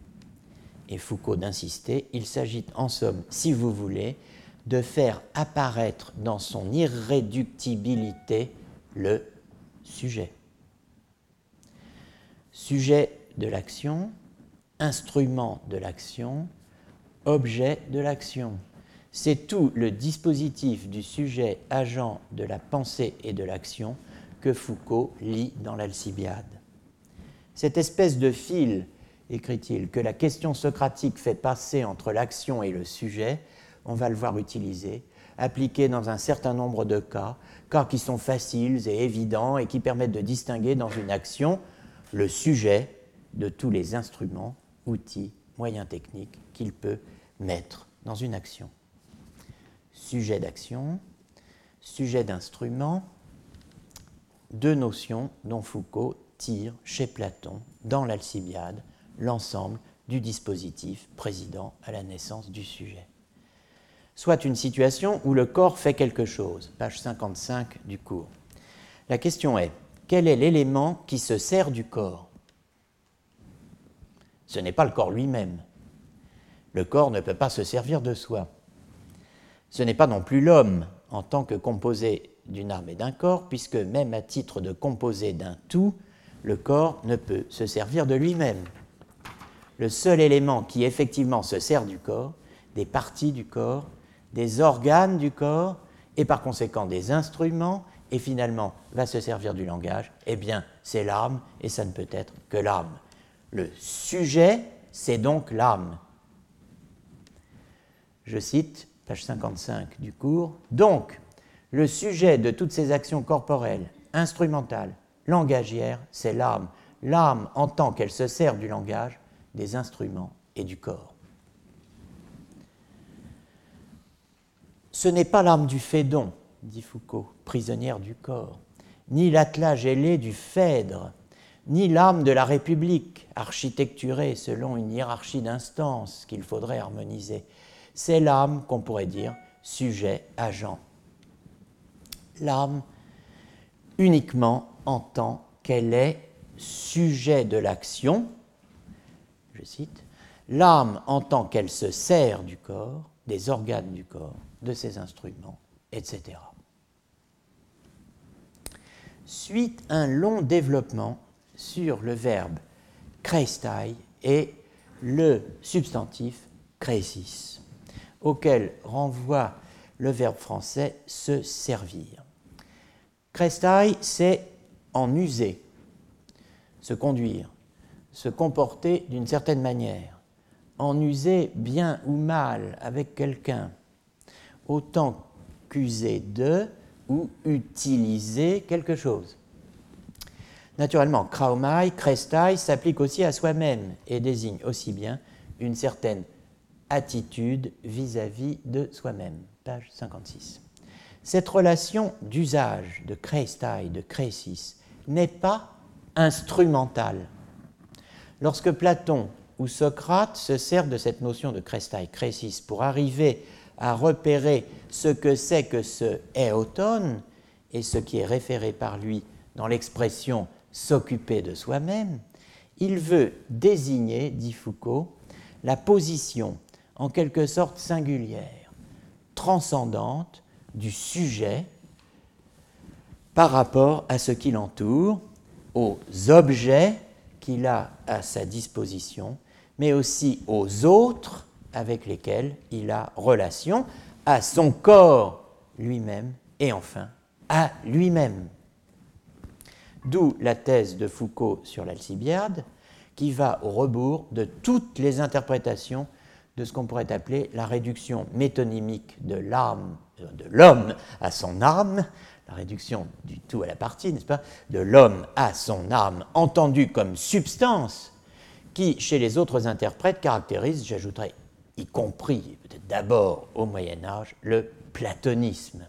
Et Foucault d'insister, il s'agit en somme, si vous voulez, de faire apparaître dans son irréductibilité le sujet. Sujet de l'action, instrument de l'action, objet de l'action. C'est tout le dispositif du sujet agent de la pensée et de l'action que Foucault lit dans l'Alcibiade. Cette espèce de fil, écrit-il, que la question socratique fait passer entre l'action et le sujet, on va le voir utiliser, appliqué dans un certain nombre de cas, cas qui sont faciles et évidents et qui permettent de distinguer dans une action le sujet de tous les instruments, outils, moyens techniques qu'il peut mettre dans une action. Sujet d'action, sujet d'instrument, deux notions dont Foucault tire chez Platon, dans l'Alcibiade, l'ensemble du dispositif président à la naissance du sujet. Soit une situation où le corps fait quelque chose, page 55 du cours. La question est, quel est l'élément qui se sert du corps? Ce n'est pas le corps lui-même. Le corps ne peut pas se servir de soi. Ce n'est pas non plus l'homme en tant que composé d'une arme et d'un corps, puisque même à titre de composé d'un tout, le corps ne peut se servir de lui-même. Le seul élément qui effectivement se sert du corps, des parties du corps, des organes du corps, et par conséquent des instruments, et finalement va se servir du langage, eh bien c'est l'âme, et ça ne peut être que l'âme. Le sujet, c'est donc l'âme. Je cite, page 55 du cours, donc le sujet de toutes ces actions corporelles, instrumentales, langagières, c'est l'âme. L'âme en tant qu'elle se sert du langage, des instruments et du corps. Ce n'est pas l'âme du Phédon, dit Foucault, prisonnière du corps, ni l'attelage ailé du Phèdre, ni l'âme de la République, architecturée selon une hiérarchie d'instances qu'il faudrait harmoniser. C'est l'âme qu'on pourrait dire sujet-agent. L'âme uniquement en tant qu'elle est sujet de l'action, je cite, l'âme en tant qu'elle se sert du corps, des organes du corps, de ses instruments, etc. Suite un long développement sur le verbe kreistai et le substantif kreisis, auquel renvoie le verbe français se servir. Kreistai, c'est en user, se conduire, se comporter d'une certaine manière, en user bien ou mal avec quelqu'un, autant qu'user de ou utiliser quelque chose. Naturellement, kraumai, krestai s'applique aussi à soi-même et désigne aussi bien une certaine attitude vis-à-vis de soi-même. Page 56. Cette relation d'usage de krestai, de kresis, n'est pas instrumentale. Lorsque Platon ou Socrate se servent de cette notion de krestai, kresis pour arriver à repérer ce que c'est que ce éotone et ce qui est référé par lui dans l'expression s'occuper de soi-même, il veut désigner, dit Foucault, la position en quelque sorte singulière, transcendante du sujet par rapport à ce qui l'entoure, aux objets qu'il a à sa disposition, mais aussi aux autres avec lesquels il a relation, à son corps lui-même et enfin à lui-même. D'où la thèse de Foucault sur l'Alcibiade, qui va au rebours de toutes les interprétations de ce qu'on pourrait appeler la réduction métonymique de l'âme, de l'homme à son âme, la réduction du tout à la partie, n'est-ce pas, de l'homme à son âme, entendue comme substance, qui, chez les autres interprètes, caractérise, j'ajouterais y compris peut-être d'abord au Moyen Âge, le platonisme,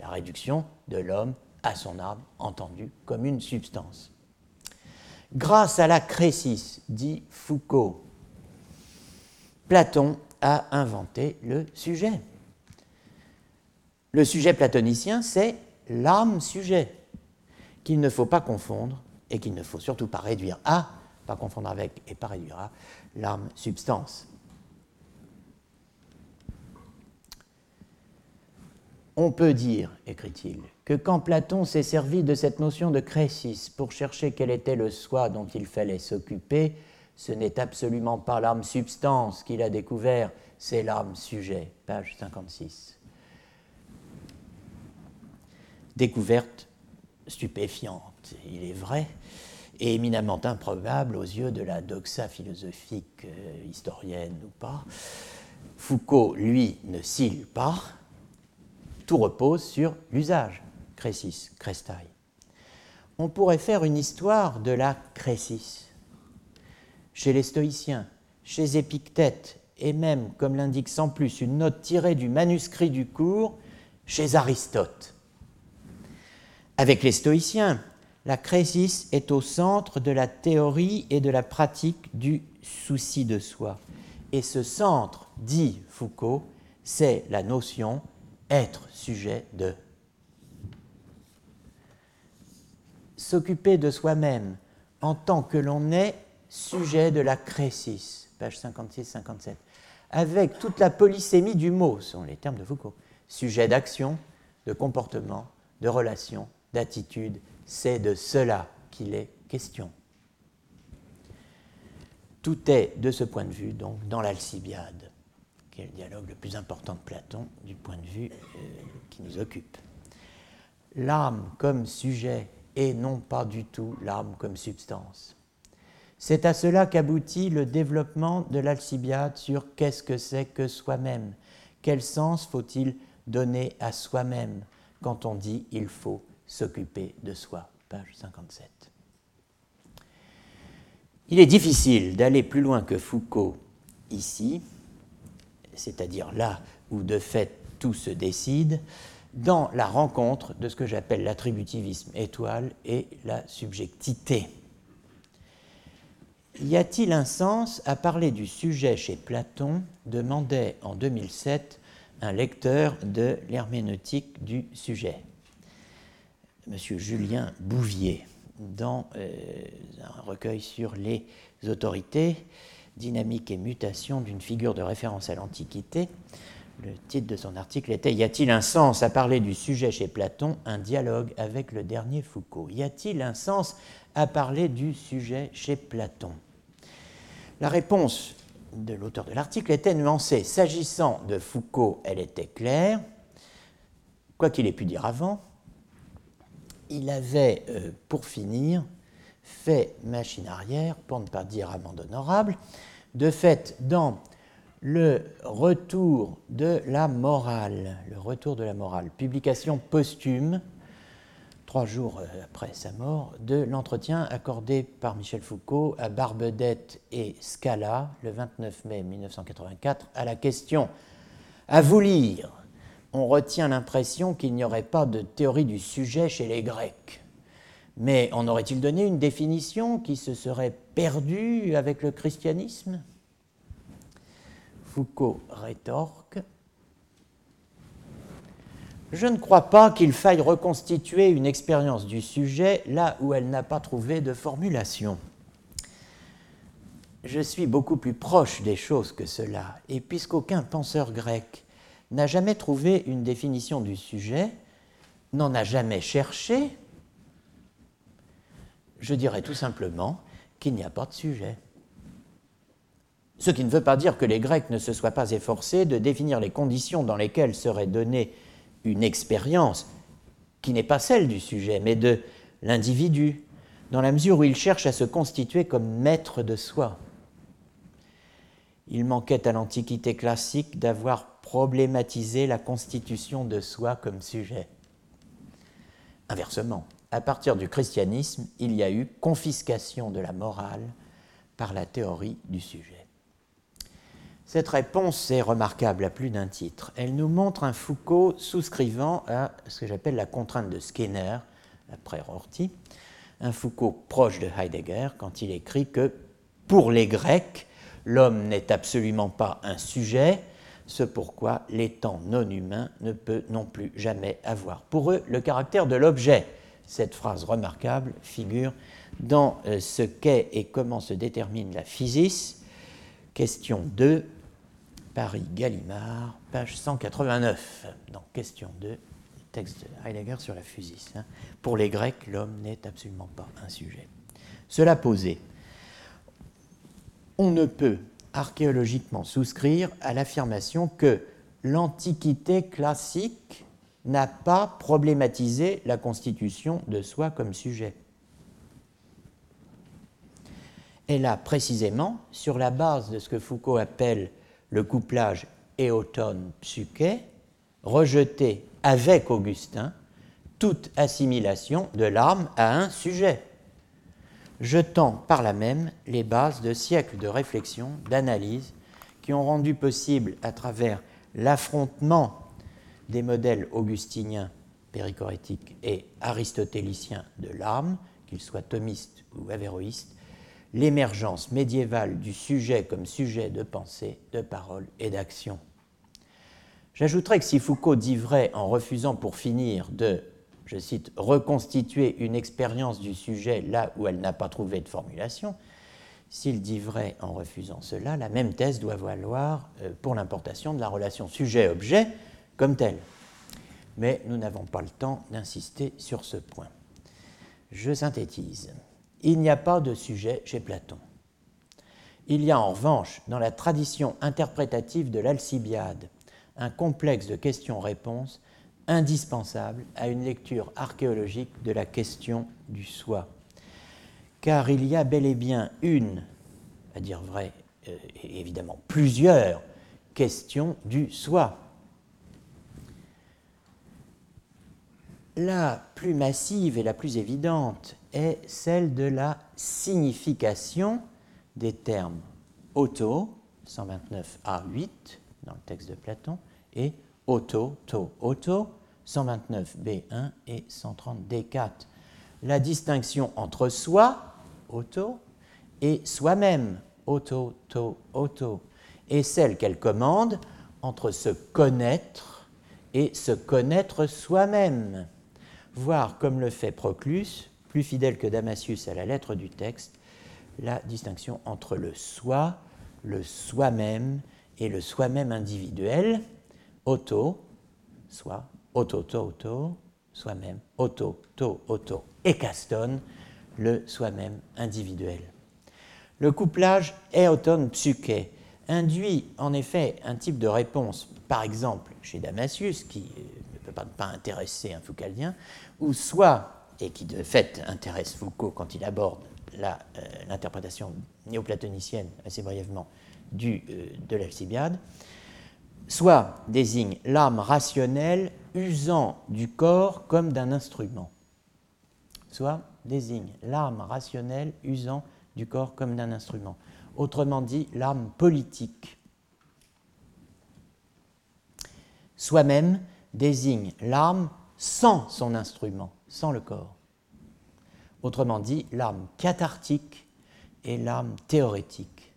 la réduction de l'homme à son âme entendue comme une substance. Grâce à la crésis, dit Foucault, Platon a inventé le sujet. Le sujet platonicien, c'est l'âme-sujet, qu'il ne faut pas confondre et qu'il ne faut surtout pas réduire à, pas confondre avec et pas réduire à, l'âme-substance. On peut dire, écrit-il, que quand Platon s'est servi de cette notion de crésis pour chercher quel était le soi dont il fallait s'occuper, ce n'est absolument pas l'âme substance qu'il a découvert, c'est l'âme sujet, page 56. Découverte stupéfiante, il est vrai, et éminemment improbable aux yeux de la doxa philosophique euh, historienne ou pas. Foucault, lui, ne cille pas, tout repose sur l'usage, crésis, crestaille. On pourrait faire une histoire de la crésis. Chez les stoïciens, chez Épictète, et même, comme l'indique sans plus, une note tirée du manuscrit du cours, chez Aristote. Avec les stoïciens, la crésis est au centre de la théorie et de la pratique du souci de soi. Et ce centre, dit Foucault, c'est la notion être sujet de. S'occuper de soi-même en tant que l'on est sujet de la crésis, page 56-57, avec toute la polysémie du mot, sont les termes de Foucault, sujet d'action, de comportement, de relation, d'attitude, c'est de cela qu'il est question. Tout est, de ce point de vue, donc, dans l'Alcibiade qui est le dialogue le plus important de Platon du point de vue euh, qui nous occupe. L'âme comme sujet et non pas du tout l'âme comme substance. C'est à cela qu'aboutit le développement de l'Alcibiade sur qu'est-ce que c'est que soi-même, quel sens faut-il donner à soi-même quand on dit il faut s'occuper de soi, page 57. Il est difficile d'aller plus loin que Foucault ici, c'est-à-dire là où de fait tout se décide, dans la rencontre de ce que j'appelle l'attributivisme étoile et la subjectivité. Y a-t-il un sens à parler du sujet chez Platon demandait en 2007 un lecteur de l'herméneutique du sujet, M. Julien Bouvier, dans euh, un recueil sur les autorités dynamique et mutation d'une figure de référence à l'Antiquité. Le titre de son article était Y a-t-il un sens à parler du sujet chez Platon Un dialogue avec le dernier Foucault? Y a-t-il un sens à parler du sujet chez Platon? La réponse de l'auteur de l'article était nuancée. S'agissant de Foucault, elle était claire. Quoi qu'il ait pu dire avant, il avait, euh, pour finir, fait machine arrière, pour ne pas dire amende honorable. De fait, dans le retour de la morale, le retour de la morale, publication posthume, trois jours euh, après sa mort, de l'entretien accordé par Michel Foucault à Barbedette et Scala le 29 mai 1984 à la question À vous lire, on retient l'impression qu'il n'y aurait pas de théorie du sujet chez les Grecs. Mais en aurait-il donné une définition qui se serait perdue avec le christianisme? Foucault rétorque Je ne crois pas qu'il faille reconstituer une expérience du sujet là où elle n'a pas trouvé de formulation. Je suis beaucoup plus proche des choses que cela, et puisqu'aucun penseur grec n'a jamais trouvé une définition du sujet, n'en a jamais cherché, je dirais tout simplement qu'il n'y a pas de sujet. Ce qui ne veut pas dire que les Grecs ne se soient pas efforcés de définir les conditions dans lesquelles serait donnée une expérience qui n'est pas celle du sujet, mais de l'individu, dans la mesure où il cherche à se constituer comme maître de soi. Il manquait à l'Antiquité classique d'avoir problématisé la constitution de soi comme sujet. Inversement, à partir du christianisme, il y a eu confiscation de la morale par la théorie du sujet. Cette réponse est remarquable à plus d'un titre. Elle nous montre un Foucault souscrivant à ce que j'appelle la contrainte de Skinner, après Rorty, un Foucault proche de Heidegger quand il écrit que pour les Grecs, l'homme n'est absolument pas un sujet, ce pourquoi l'étant non humain ne peut non plus jamais avoir pour eux le caractère de l'objet. Cette phrase remarquable figure dans euh, ce qu'est et comment se détermine la physis, question 2, Paris Gallimard, page 189. Donc question 2, texte de Heidegger sur la physis. Hein. Pour les Grecs, l'homme n'est absolument pas un sujet. Cela posé, on ne peut archéologiquement souscrire à l'affirmation que l'Antiquité classique n'a pas problématisé la constitution de soi comme sujet. Elle a précisément, sur la base de ce que Foucault appelle le couplage éotone-psyché, rejeté avec Augustin toute assimilation de l'âme à un sujet jetant par là même les bases de siècles de réflexion, d'analyse, qui ont rendu possible, à travers l'affrontement des modèles augustiniens, périchorétiques et aristotéliciens de l'âme, qu'ils soient thomistes ou avéroïstes, l'émergence médiévale du sujet comme sujet de pensée, de parole et d'action. J'ajouterai que si Foucault dit vrai en refusant pour finir de je cite, reconstituer une expérience du sujet là où elle n'a pas trouvé de formulation, s'il dit vrai en refusant cela, la même thèse doit valoir euh, pour l'importation de la relation sujet-objet comme telle. Mais nous n'avons pas le temps d'insister sur ce point. Je synthétise. Il n'y a pas de sujet chez Platon. Il y a en revanche, dans la tradition interprétative de l'Alcibiade, un complexe de questions-réponses indispensable à une lecture archéologique de la question du soi. Car il y a bel et bien une, à dire vrai, euh, et évidemment plusieurs questions du soi. La plus massive et la plus évidente est celle de la signification des termes auto, 129a8 dans le texte de Platon, et auto, to, auto, 129 B1 et 130 D4. La distinction entre soi, auto, et soi-même, auto, to, auto, et celle qu'elle commande entre se connaître et se connaître soi-même, voire comme le fait Proclus, plus fidèle que Damasius à la lettre du texte, la distinction entre le soi, le soi-même et le soi-même individuel, auto, soi, auto, to, auto, soi-même, auto, to, auto, et Caston, le soi-même individuel. Le couplage éotone-psyché induit en effet un type de réponse, par exemple chez Damasius, qui ne peut pas, pas intéresser un Foucaldien, ou soit, et qui de fait intéresse Foucault quand il aborde euh, l'interprétation néoplatonicienne, assez brièvement, du, euh, de l'Alcibiade, soit désigne l'âme rationnelle usant du corps comme d'un instrument, soit désigne l'âme rationnelle usant du corps comme d'un instrument, autrement dit l'âme politique. Soi-même désigne l'âme sans son instrument, sans le corps. Autrement dit, l'âme cathartique et l'âme théorétique.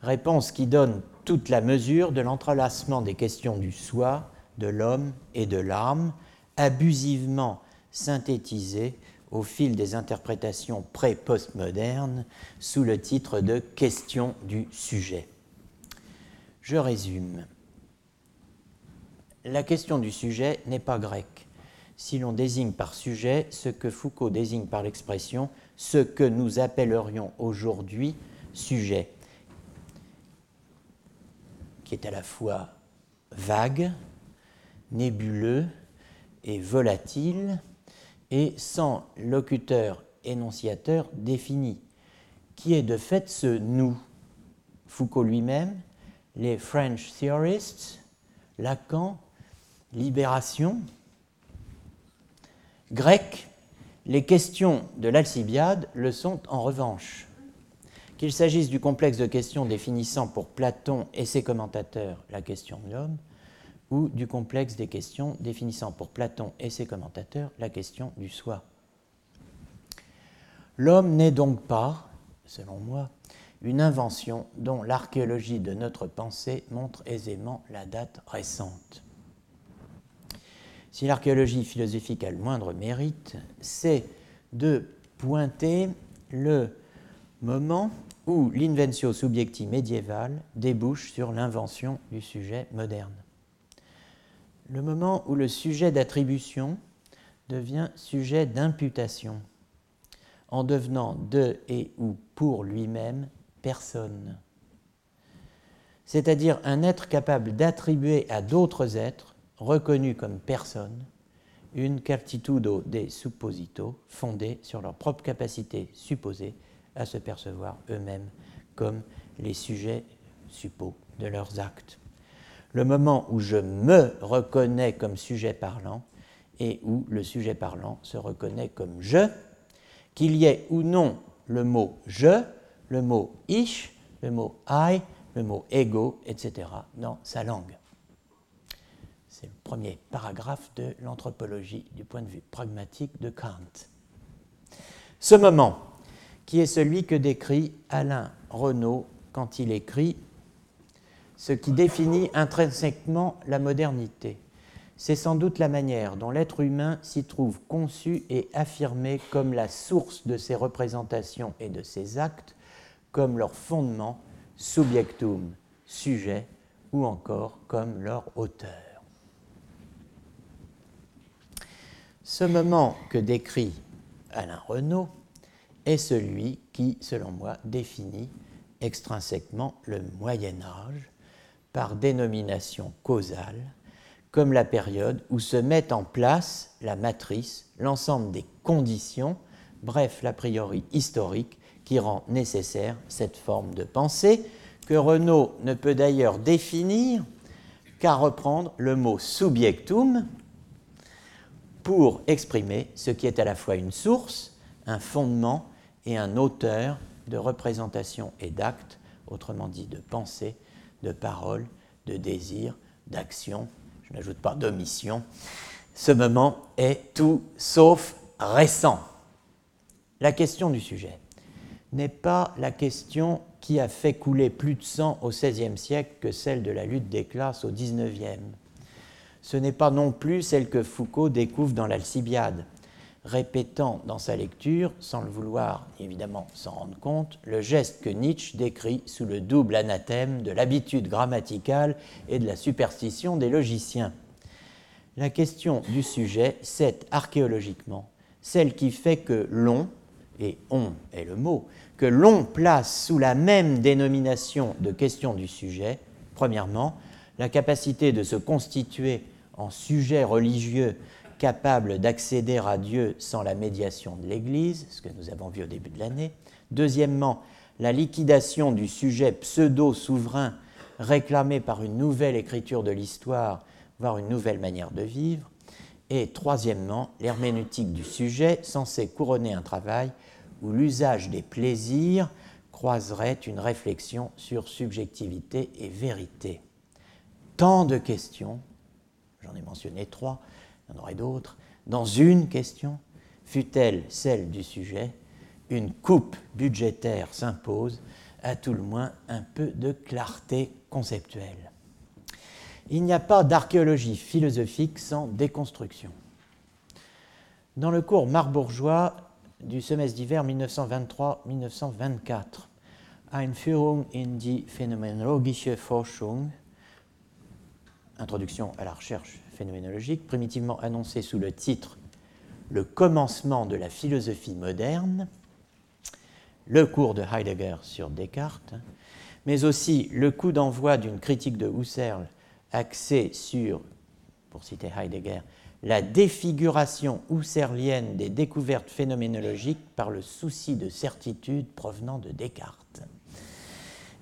Réponse qui donne toute la mesure de l'entrelacement des questions du soi, de l'homme et de l'âme, abusivement synthétisées au fil des interprétations pré-postmodernes sous le titre de Question du sujet. Je résume. La question du sujet n'est pas grecque. Si l'on désigne par sujet ce que Foucault désigne par l'expression ce que nous appellerions aujourd'hui sujet qui est à la fois vague, nébuleux et volatile, et sans locuteur énonciateur défini, qui est de fait ce nous? Foucault lui-même, les French theorists, Lacan, Libération, grec, les questions de l'Alcibiade le sont en revanche qu'il s'agisse du complexe de questions définissant pour Platon et ses commentateurs la question de l'homme, ou du complexe des questions définissant pour Platon et ses commentateurs la question du soi. L'homme n'est donc pas, selon moi, une invention dont l'archéologie de notre pensée montre aisément la date récente. Si l'archéologie philosophique a le moindre mérite, c'est de pointer le moment où l'inventio subjecti médiévale débouche sur l'invention du sujet moderne. Le moment où le sujet d'attribution devient sujet d'imputation, en devenant de et ou pour lui-même personne. C'est-à-dire un être capable d'attribuer à d'autres êtres, reconnus comme personnes, une certitudo de supposito fondée sur leur propre capacité supposée à se percevoir eux-mêmes comme les sujets suppos de leurs actes. Le moment où je me reconnais comme sujet parlant et où le sujet parlant se reconnaît comme je, qu'il y ait ou non le mot je, le mot ich, le mot I, le mot ego, etc. dans sa langue. C'est le premier paragraphe de l'anthropologie du point de vue pragmatique de Kant. Ce moment, qui est celui que décrit Alain Renaud quand il écrit ce qui définit intrinsèquement la modernité. C'est sans doute la manière dont l'être humain s'y trouve conçu et affirmé comme la source de ses représentations et de ses actes, comme leur fondement, subjectum, sujet, ou encore comme leur auteur. Ce moment que décrit Alain Renaud est celui qui, selon moi, définit extrinsèquement le Moyen Âge par dénomination causale, comme la période où se met en place la matrice, l'ensemble des conditions, bref, l'a priori historique, qui rend nécessaire cette forme de pensée, que Renaud ne peut d'ailleurs définir qu'à reprendre le mot subjectum pour exprimer ce qui est à la fois une source, un fondement et un auteur de représentation et d'actes, autrement dit de pensée, de parole, de désir, d'action, je n'ajoute pas d'omission. Ce moment est tout sauf récent. La question du sujet n'est pas la question qui a fait couler plus de sang au XVIe siècle que celle de la lutte des classes au XIXe. Ce n'est pas non plus celle que Foucault découvre dans l'Alcibiade, répétant dans sa lecture, sans le vouloir évidemment s'en rendre compte, le geste que Nietzsche décrit sous le double anathème de l'habitude grammaticale et de la superstition des logiciens. La question du sujet, c'est archéologiquement celle qui fait que l'on, et on est le mot, que l'on place sous la même dénomination de question du sujet, premièrement, la capacité de se constituer en sujet religieux capable d'accéder à Dieu sans la médiation de l'Église, ce que nous avons vu au début de l'année. Deuxièmement, la liquidation du sujet pseudo-souverain réclamé par une nouvelle écriture de l'histoire, voire une nouvelle manière de vivre. Et troisièmement, l'herméneutique du sujet censé couronner un travail où l'usage des plaisirs croiserait une réflexion sur subjectivité et vérité. Tant de questions, j'en ai mentionné trois, il y en aurait d'autres, dans une question, fut-elle celle du sujet, une coupe budgétaire s'impose, à tout le moins un peu de clarté conceptuelle. Il n'y a pas d'archéologie philosophique sans déconstruction. Dans le cours marbourgeois du semestre d'hiver 1923-1924, Einführung in die phänomenologische Forschung, introduction à la recherche phénoménologique, primitivement annoncé sous le titre Le commencement de la philosophie moderne, le cours de Heidegger sur Descartes, mais aussi le coup d'envoi d'une critique de Husserl axée sur, pour citer Heidegger, la défiguration husserlienne des découvertes phénoménologiques par le souci de certitude provenant de Descartes.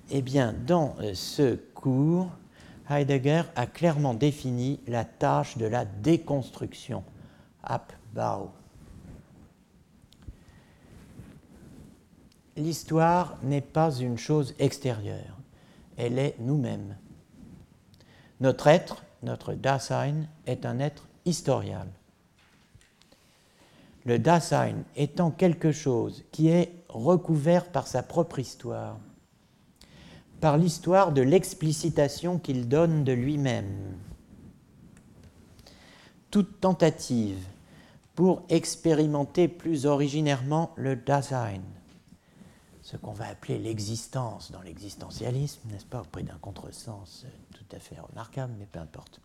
Eh bien, dans ce cours, Heidegger a clairement défini la tâche de la déconstruction. L'histoire n'est pas une chose extérieure, elle est nous-mêmes. Notre être, notre Dasein, est un être historial. Le Dasein étant quelque chose qui est recouvert par sa propre histoire, par l'histoire de l'explicitation qu'il donne de lui-même. Toute tentative pour expérimenter plus originairement le Dasein, ce qu'on va appeler l'existence dans l'existentialisme, n'est-ce pas, auprès d'un contresens tout à fait remarquable, mais peu importe.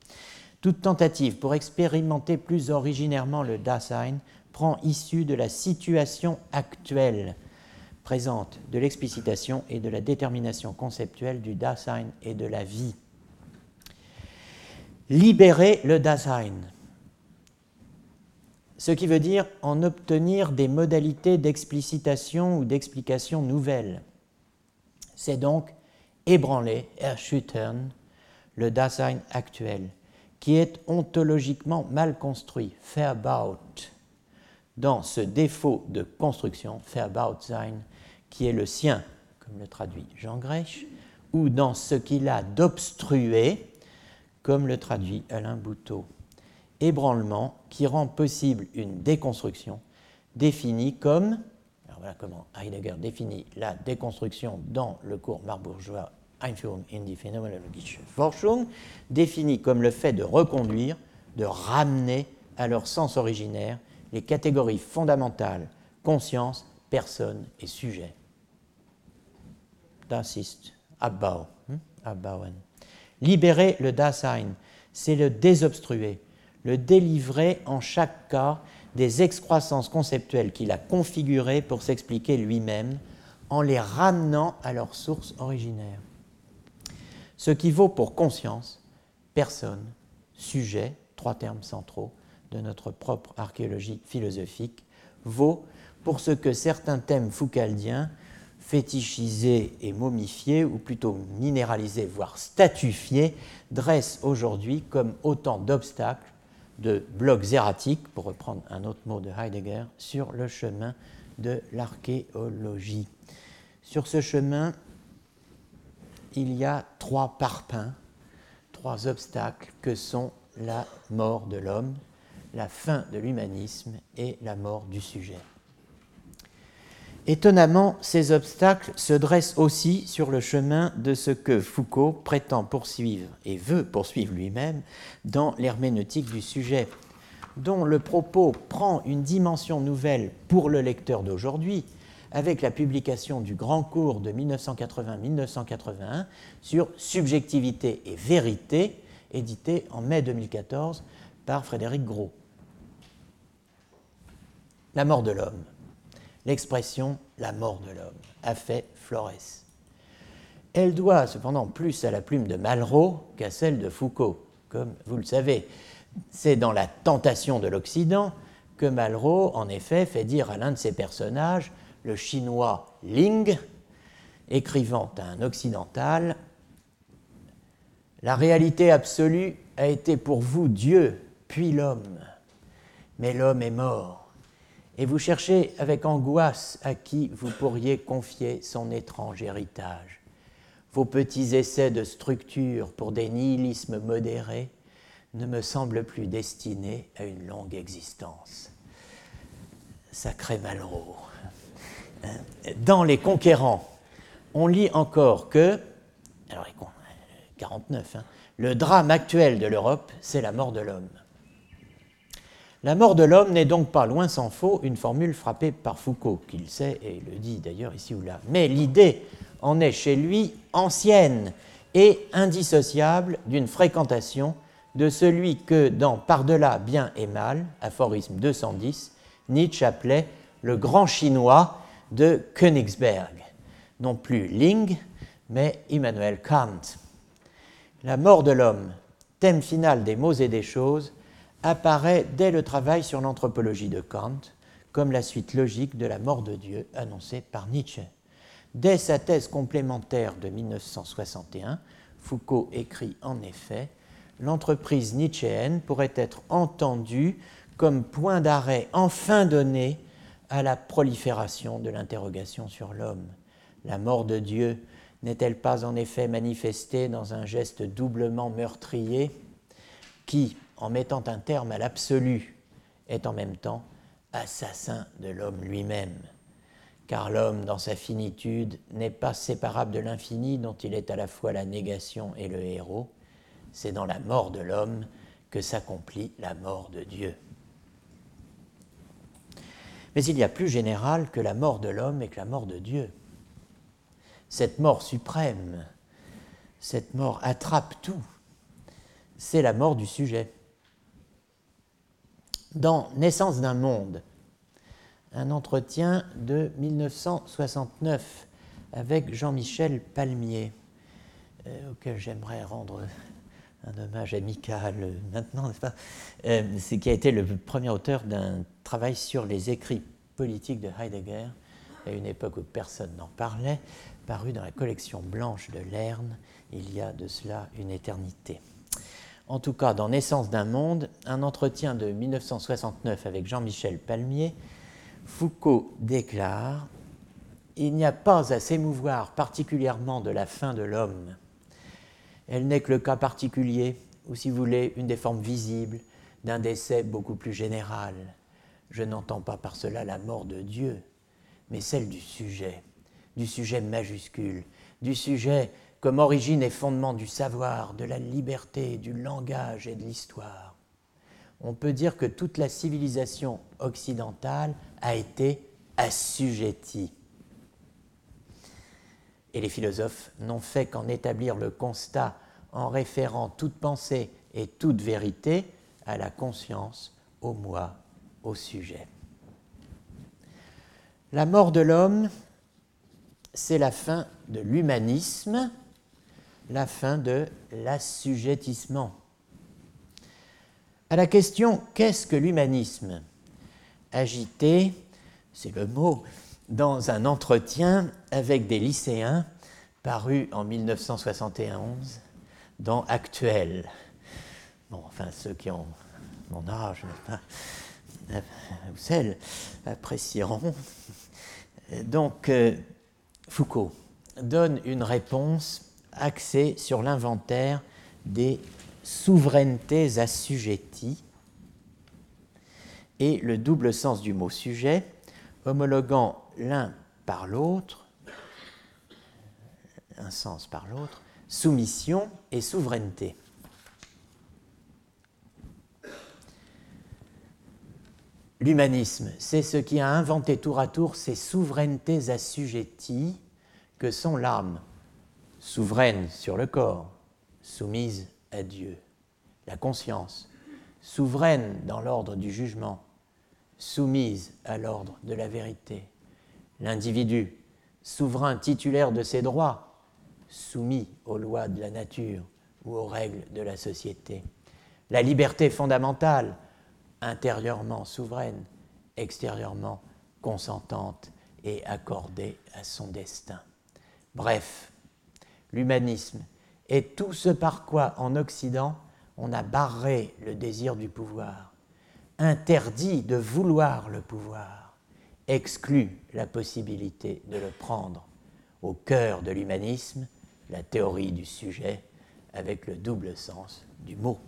Toute tentative pour expérimenter plus originairement le Dasein prend issue de la situation actuelle présente de l'explicitation et de la détermination conceptuelle du Dasein et de la vie. Libérer le Dasein, ce qui veut dire en obtenir des modalités d'explicitation ou d'explication nouvelles. C'est donc ébranler, erschüttern, le Dasein actuel, qui est ontologiquement mal construit, verbaut, dans ce défaut de construction, sein, qui est le sien, comme le traduit Jean Grèche, ou dans ce qu'il a d'obstrué, comme le traduit Alain Bouteau. Ébranlement qui rend possible une déconstruction définie comme, alors voilà comment Heidegger définit la déconstruction dans le cours marbourgeois Einführung in die phänomenologische Forschung, définie comme le fait de reconduire, de ramener à leur sens originaire les catégories fondamentales conscience, personne et sujet. Das Abbau, hm? abbauen. Libérer le Dasein, c'est le désobstruer, le délivrer en chaque cas des excroissances conceptuelles qu'il a configurées pour s'expliquer lui-même en les ramenant à leur source originaire. Ce qui vaut pour conscience, personne, sujet, trois termes centraux de notre propre archéologie philosophique, vaut pour ce que certains thèmes foucaldiens fétichisés et momifiés, ou plutôt minéralisés, voire statufiés, dressent aujourd'hui comme autant d'obstacles, de blocs erratiques, pour reprendre un autre mot de Heidegger, sur le chemin de l'archéologie. Sur ce chemin, il y a trois parpaings, trois obstacles que sont la mort de l'homme, la fin de l'humanisme et la mort du sujet. Étonnamment, ces obstacles se dressent aussi sur le chemin de ce que Foucault prétend poursuivre et veut poursuivre lui-même dans l'herméneutique du sujet, dont le propos prend une dimension nouvelle pour le lecteur d'aujourd'hui, avec la publication du grand cours de 1980-1981 sur Subjectivité et vérité, édité en mai 2014 par Frédéric Gros. La mort de l'homme l'expression la mort de l'homme a fait Flores. Elle doit cependant plus à la plume de Malraux qu'à celle de Foucault, comme vous le savez. C'est dans La tentation de l'Occident que Malraux, en effet, fait dire à l'un de ses personnages, le chinois Ling, écrivant à un occidental La réalité absolue a été pour vous Dieu, puis l'homme, mais l'homme est mort et vous cherchez avec angoisse à qui vous pourriez confier son étrange héritage. Vos petits essais de structure pour des nihilismes modérés ne me semblent plus destinés à une longue existence. Sacré Malraux. Dans Les Conquérants, on lit encore que, alors 49, hein, le drame actuel de l'Europe, c'est la mort de l'homme. La mort de l'homme n'est donc pas, loin s'en faut, une formule frappée par Foucault, qu'il sait et le dit d'ailleurs ici ou là. Mais l'idée en est chez lui ancienne et indissociable d'une fréquentation de celui que, dans Par-delà bien et mal, aphorisme 210, Nietzsche appelait le grand chinois de Königsberg, non plus Ling, mais Immanuel Kant. La mort de l'homme, thème final des mots et des choses, apparaît dès le travail sur l'anthropologie de Kant comme la suite logique de la mort de Dieu annoncée par Nietzsche. Dès sa thèse complémentaire de 1961, Foucault écrit en effet L'entreprise nietzschéenne pourrait être entendue comme point d'arrêt enfin donné à la prolifération de l'interrogation sur l'homme. La mort de Dieu n'est-elle pas en effet manifestée dans un geste doublement meurtrier qui, en mettant un terme à l'absolu, est en même temps assassin de l'homme lui-même. car l'homme, dans sa finitude, n'est pas séparable de l'infini dont il est à la fois la négation et le héros. C'est dans la mort de l'homme que s'accomplit la mort de Dieu. Mais il y a plus général que la mort de l'homme et que la mort de Dieu. Cette mort suprême, cette mort attrape tout, c'est la mort du sujet. Dans Naissance d'un monde, un entretien de 1969 avec Jean-Michel Palmier, euh, auquel j'aimerais rendre un hommage amical maintenant, n'est-ce pas? Euh, qui a été le premier auteur d'un travail sur les écrits politiques de Heidegger, à une époque où personne n'en parlait, paru dans la collection blanche de Lerne il y a de cela une éternité. En tout cas, dans Naissance d'un monde, un entretien de 1969 avec Jean-Michel Palmier, Foucault déclare Il n'y a pas à s'émouvoir particulièrement de la fin de l'homme. Elle n'est que le cas particulier, ou si vous voulez, une des formes visibles d'un décès beaucoup plus général. Je n'entends pas par cela la mort de Dieu, mais celle du sujet, du sujet majuscule, du sujet comme origine et fondement du savoir, de la liberté, du langage et de l'histoire. On peut dire que toute la civilisation occidentale a été assujettie. Et les philosophes n'ont fait qu'en établir le constat en référant toute pensée et toute vérité à la conscience, au moi, au sujet. La mort de l'homme, c'est la fin de l'humanisme, la fin de l'assujettissement. À la question qu'est-ce que l'humanisme? Agité, c'est le mot, dans un entretien avec des lycéens paru en 1971 dans Actuel. Bon, enfin, ceux qui ont mon âge, ou celles, apprécieront. Donc, euh, Foucault donne une réponse axée sur l'inventaire des souverainetés assujetties et le double sens du mot sujet, homologuant l'un par l'autre, un sens par l'autre, soumission et souveraineté. L'humanisme, c'est ce qui a inventé tour à tour ces souverainetés assujetties que sont l'âme, souveraine sur le corps, soumise à Dieu, la conscience, souveraine dans l'ordre du jugement, soumise à l'ordre de la vérité, l'individu, souverain titulaire de ses droits, soumis aux lois de la nature ou aux règles de la société, la liberté fondamentale, intérieurement souveraine, extérieurement consentante et accordée à son destin. Bref, l'humanisme, est tout ce par quoi, en Occident, on a barré le désir du pouvoir, interdit de vouloir le pouvoir, exclut la possibilité de le prendre. Au cœur de l'humanisme, la théorie du sujet avec le double sens du mot.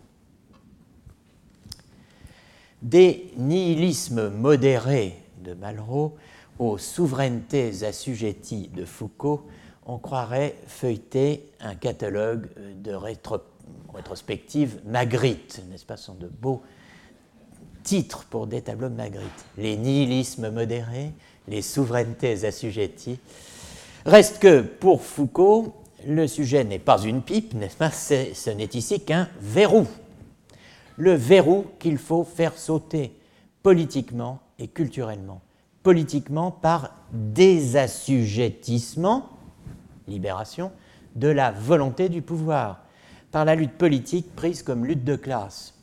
Des nihilismes modérés de Malraux aux souverainetés assujetties de Foucault on croirait feuilleter un catalogue de rétrospective Magritte, n'est-ce pas? Ce sont de beaux titres pour des tableaux de Magritte. Les nihilismes modérés, les souverainetés assujetties. Reste que pour Foucault, le sujet n'est pas une pipe, n'est-ce pas? Ce n'est ici qu'un verrou. Le verrou qu'il faut faire sauter politiquement et culturellement. Politiquement par désassujettissement, libération, de la volonté du pouvoir, par la lutte politique prise comme lutte de classe.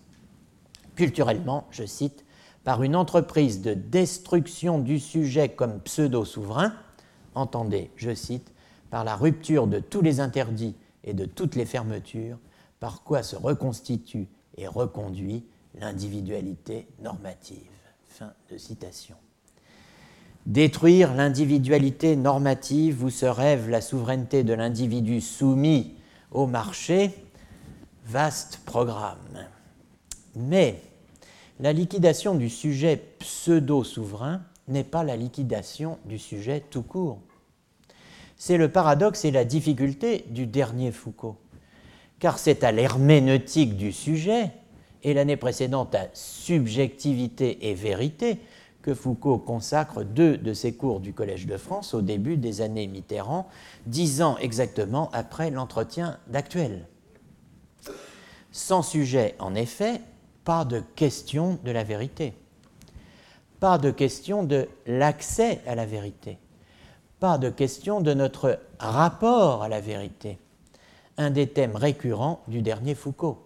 Culturellement, je cite, par une entreprise de destruction du sujet comme pseudo-souverain, entendez, je cite, par la rupture de tous les interdits et de toutes les fermetures, par quoi se reconstitue et reconduit l'individualité normative. Fin de citation. Détruire l'individualité normative où se rêve la souveraineté de l'individu soumis au marché, vaste programme. Mais la liquidation du sujet pseudo-souverain n'est pas la liquidation du sujet tout court. C'est le paradoxe et la difficulté du dernier Foucault, car c'est à l'herméneutique du sujet et l'année précédente à subjectivité et vérité que Foucault consacre deux de ses cours du Collège de France au début des années Mitterrand, dix ans exactement après l'entretien d'actuel. Sans sujet, en effet, pas de question de la vérité, pas de question de l'accès à la vérité, pas de question de notre rapport à la vérité, un des thèmes récurrents du dernier Foucault.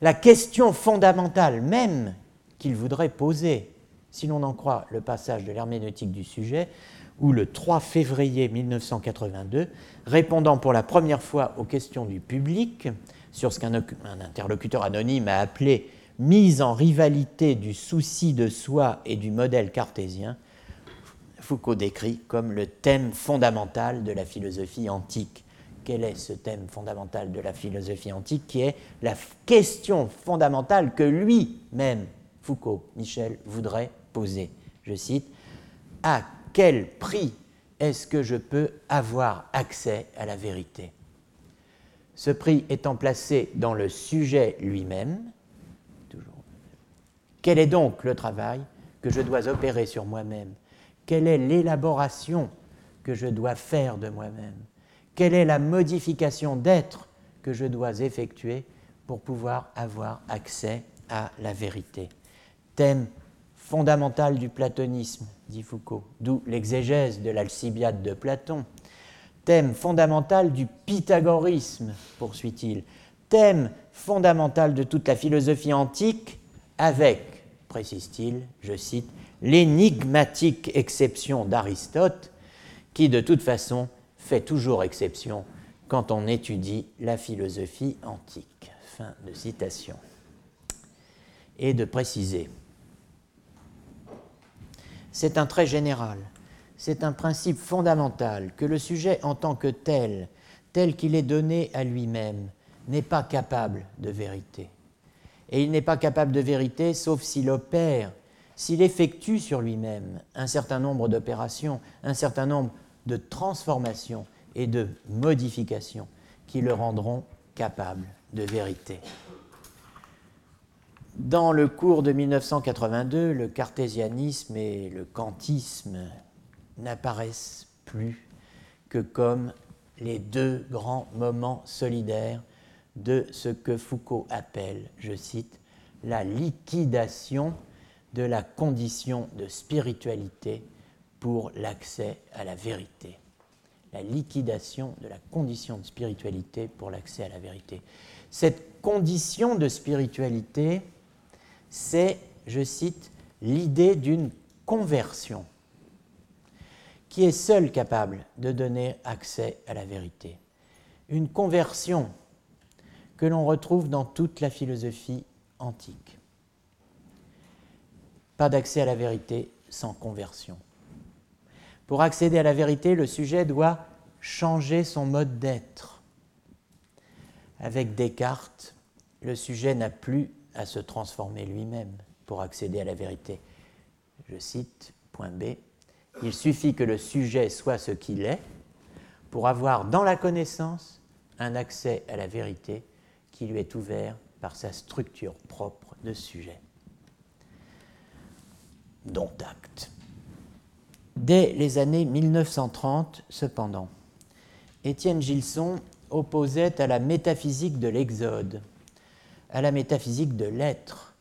La question fondamentale même qu'il voudrait poser si l'on en croit le passage de l'herméneutique du sujet, où le 3 février 1982, répondant pour la première fois aux questions du public sur ce qu'un interlocuteur anonyme a appelé mise en rivalité du souci de soi et du modèle cartésien, Foucault décrit comme le thème fondamental de la philosophie antique. Quel est ce thème fondamental de la philosophie antique qui est la question fondamentale que lui-même, Foucault, Michel, voudrait Je cite, À quel prix est-ce que je peux avoir accès à la vérité? Ce prix étant placé dans le sujet lui-même, quel est donc le travail que je dois opérer sur moi-même? Quelle est l'élaboration que je dois faire de moi-même? Quelle est la modification d'être que je dois effectuer pour pouvoir avoir accès à la vérité? Thème fondamentale du platonisme, dit Foucault, d'où l'exégèse de l'Alcibiade de Platon. Thème fondamental du pythagorisme, poursuit-il. Thème fondamental de toute la philosophie antique, avec, précise-t-il, je cite, l'énigmatique exception d'Aristote, qui de toute façon fait toujours exception quand on étudie la philosophie antique. Fin de citation. Et de préciser c'est un trait général, c'est un principe fondamental que le sujet en tant que tel, tel qu'il est donné à lui-même, n'est pas capable de vérité. Et il n'est pas capable de vérité sauf s'il opère, s'il effectue sur lui-même un certain nombre d'opérations, un certain nombre de transformations et de modifications qui le rendront capable de vérité. Dans le cours de 1982, le cartésianisme et le kantisme n'apparaissent plus que comme les deux grands moments solidaires de ce que Foucault appelle, je cite, la liquidation de la condition de spiritualité pour l'accès à la vérité. La liquidation de la condition de spiritualité pour l'accès à la vérité. Cette condition de spiritualité, c'est, je cite, l'idée d'une conversion qui est seule capable de donner accès à la vérité. Une conversion que l'on retrouve dans toute la philosophie antique. Pas d'accès à la vérité sans conversion. Pour accéder à la vérité, le sujet doit changer son mode d'être. Avec Descartes, le sujet n'a plus à se transformer lui-même pour accéder à la vérité. Je cite, point B, il suffit que le sujet soit ce qu'il est pour avoir dans la connaissance un accès à la vérité qui lui est ouvert par sa structure propre de sujet. Dont acte. Dès les années 1930, cependant, Étienne Gilson opposait à la métaphysique de l'Exode à la métaphysique de l'être,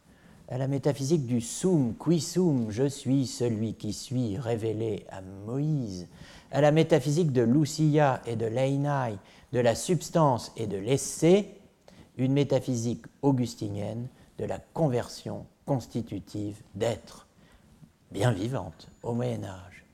à la métaphysique du sum, qui sum, je suis celui qui suis, révélé à Moïse, à la métaphysique de Lucia et de Leinai, de la substance et de l'essai, une métaphysique augustinienne de la conversion constitutive d'être, bien vivante, au Moyen Âge.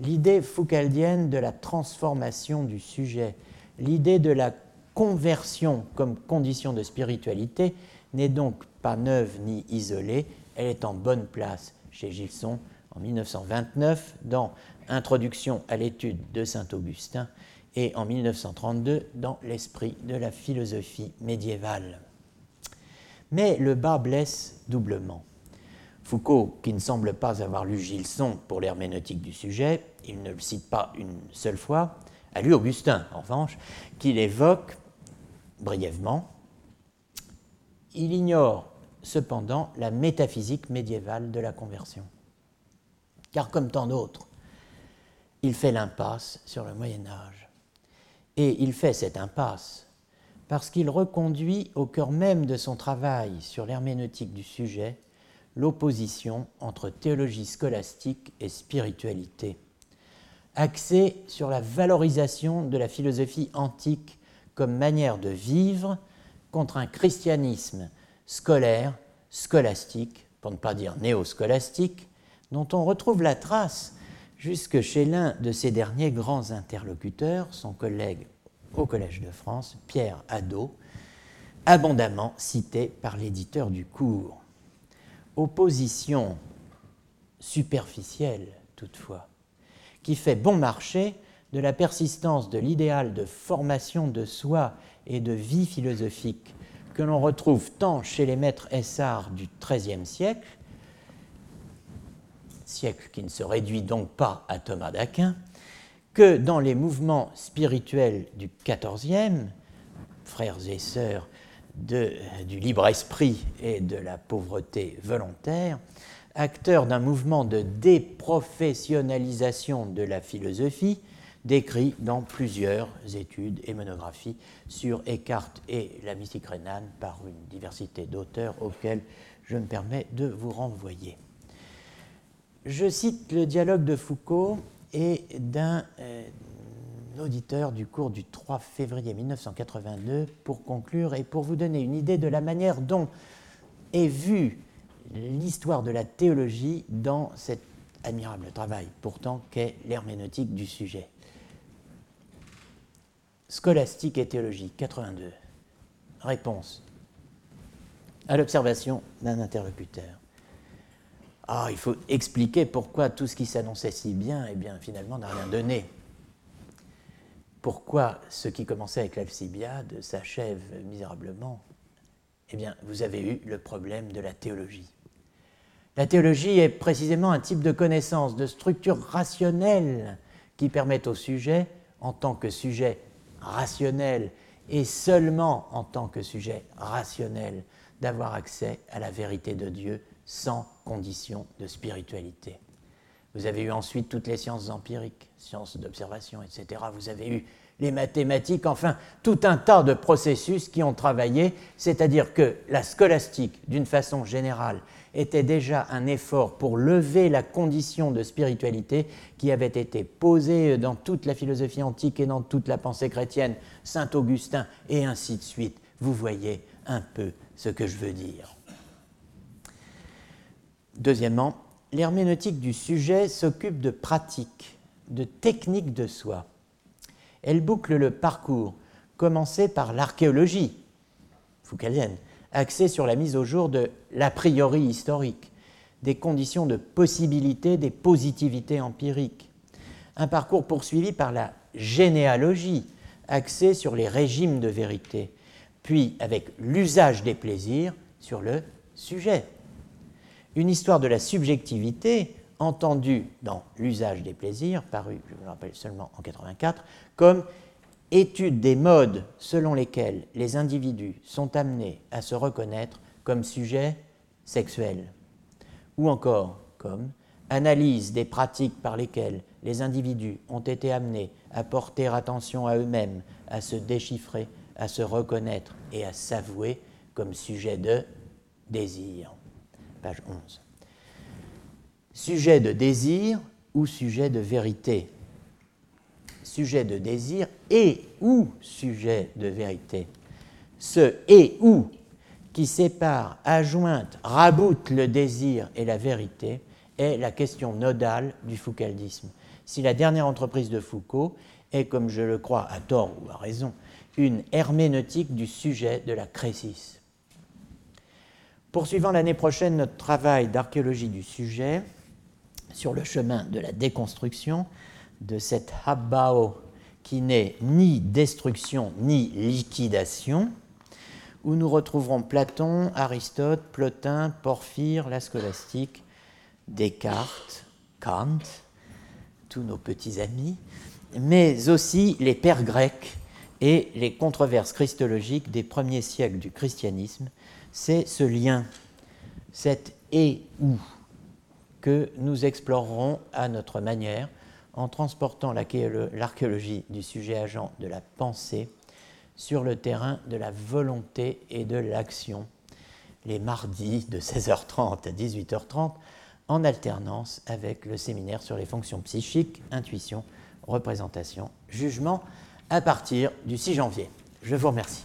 L'idée foucaldienne de la transformation du sujet, l'idée de la conversion comme condition de spiritualité n'est donc pas neuve ni isolée, elle est en bonne place chez Gilson en 1929 dans Introduction à l'étude de Saint Augustin et en 1932 dans L'esprit de la philosophie médiévale. Mais le bas blesse doublement. Foucault, qui ne semble pas avoir lu Gilson pour l'herméneutique du sujet, il ne le cite pas une seule fois, a lu Augustin, en revanche, qu'il évoque brièvement. Il ignore cependant la métaphysique médiévale de la conversion. Car comme tant d'autres, il fait l'impasse sur le Moyen Âge. Et il fait cette impasse parce qu'il reconduit au cœur même de son travail sur l'herméneutique du sujet l'opposition entre théologie scolastique et spiritualité, axée sur la valorisation de la philosophie antique comme manière de vivre contre un christianisme scolaire, scolastique, pour ne pas dire néo-scolastique, dont on retrouve la trace jusque chez l'un de ses derniers grands interlocuteurs, son collègue au Collège de France, Pierre Hadot, abondamment cité par l'éditeur du cours. Opposition superficielle, toutefois, qui fait bon marché de la persistance de l'idéal de formation de soi et de vie philosophique que l'on retrouve tant chez les maîtres essarts du XIIIe siècle, siècle qui ne se réduit donc pas à Thomas d'Aquin, que dans les mouvements spirituels du XIVe, frères et sœurs du libre esprit et de la pauvreté volontaire, acteurs d'un mouvement de déprofessionnalisation de la philosophie, décrit dans plusieurs études et monographies sur Eckhart et la mystique rhénane par une diversité d'auteurs auxquels je me permets de vous renvoyer. Je cite le dialogue de Foucault et d'un euh, auditeur du cours du 3 février 1982 pour conclure et pour vous donner une idée de la manière dont est vue l'histoire de la théologie dans cet admirable travail pourtant qu'est l'herméneutique du sujet. Scolastique et théologie, 82. Réponse à l'observation d'un interlocuteur. Ah, il faut expliquer pourquoi tout ce qui s'annonçait si bien, eh bien, finalement, n'a rien donné. Pourquoi ce qui commençait avec l'Alcibiade s'achève misérablement? Eh bien, vous avez eu le problème de la théologie. La théologie est précisément un type de connaissance, de structure rationnelle qui permet au sujet, en tant que sujet rationnel et seulement en tant que sujet rationnel, d'avoir accès à la vérité de Dieu sans condition de spiritualité. Vous avez eu ensuite toutes les sciences empiriques, sciences d'observation, etc. Vous avez eu les mathématiques, enfin tout un tas de processus qui ont travaillé, c'est-à-dire que la scolastique, d'une façon générale, était déjà un effort pour lever la condition de spiritualité qui avait été posée dans toute la philosophie antique et dans toute la pensée chrétienne, Saint Augustin et ainsi de suite. Vous voyez un peu ce que je veux dire. Deuxièmement, l'herméneutique du sujet s'occupe de pratiques, de techniques de soi. Elle boucle le parcours, commencé par l'archéologie foucaldienne, axée sur la mise au jour de l'a priori historique, des conditions de possibilité des positivités empiriques. Un parcours poursuivi par la généalogie, axée sur les régimes de vérité, puis avec l'usage des plaisirs sur le sujet une histoire de la subjectivité entendue dans L'usage des plaisirs, paru, je vous le rappelle seulement en 84, comme étude des modes selon lesquels les individus sont amenés à se reconnaître comme sujets sexuels, ou encore comme analyse des pratiques par lesquelles les individus ont été amenés à porter attention à eux-mêmes, à se déchiffrer, à se reconnaître et à s'avouer comme sujet de désir page 11. Sujet de désir ou sujet de vérité Sujet de désir et ou sujet de vérité. Ce et ou qui sépare, ajointe, raboute le désir et la vérité est la question nodale du foucaldisme. Si la dernière entreprise de Foucault est, comme je le crois à tort ou à raison, une herméneutique du sujet de la crésis. Poursuivant l'année prochaine notre travail d'archéologie du sujet sur le chemin de la déconstruction de cette Habbao qui n'est ni destruction ni liquidation, où nous retrouverons Platon, Aristote, Plotin, Porphyre, la scolastique, Descartes, Kant, tous nos petits amis, mais aussi les pères grecs et les controverses christologiques des premiers siècles du christianisme. C'est ce lien, cet et ou que nous explorerons à notre manière en transportant l'archéologie du sujet agent de la pensée sur le terrain de la volonté et de l'action, les mardis de 16h30 à 18h30, en alternance avec le séminaire sur les fonctions psychiques, intuition, représentation, jugement, à partir du 6 janvier. Je vous remercie.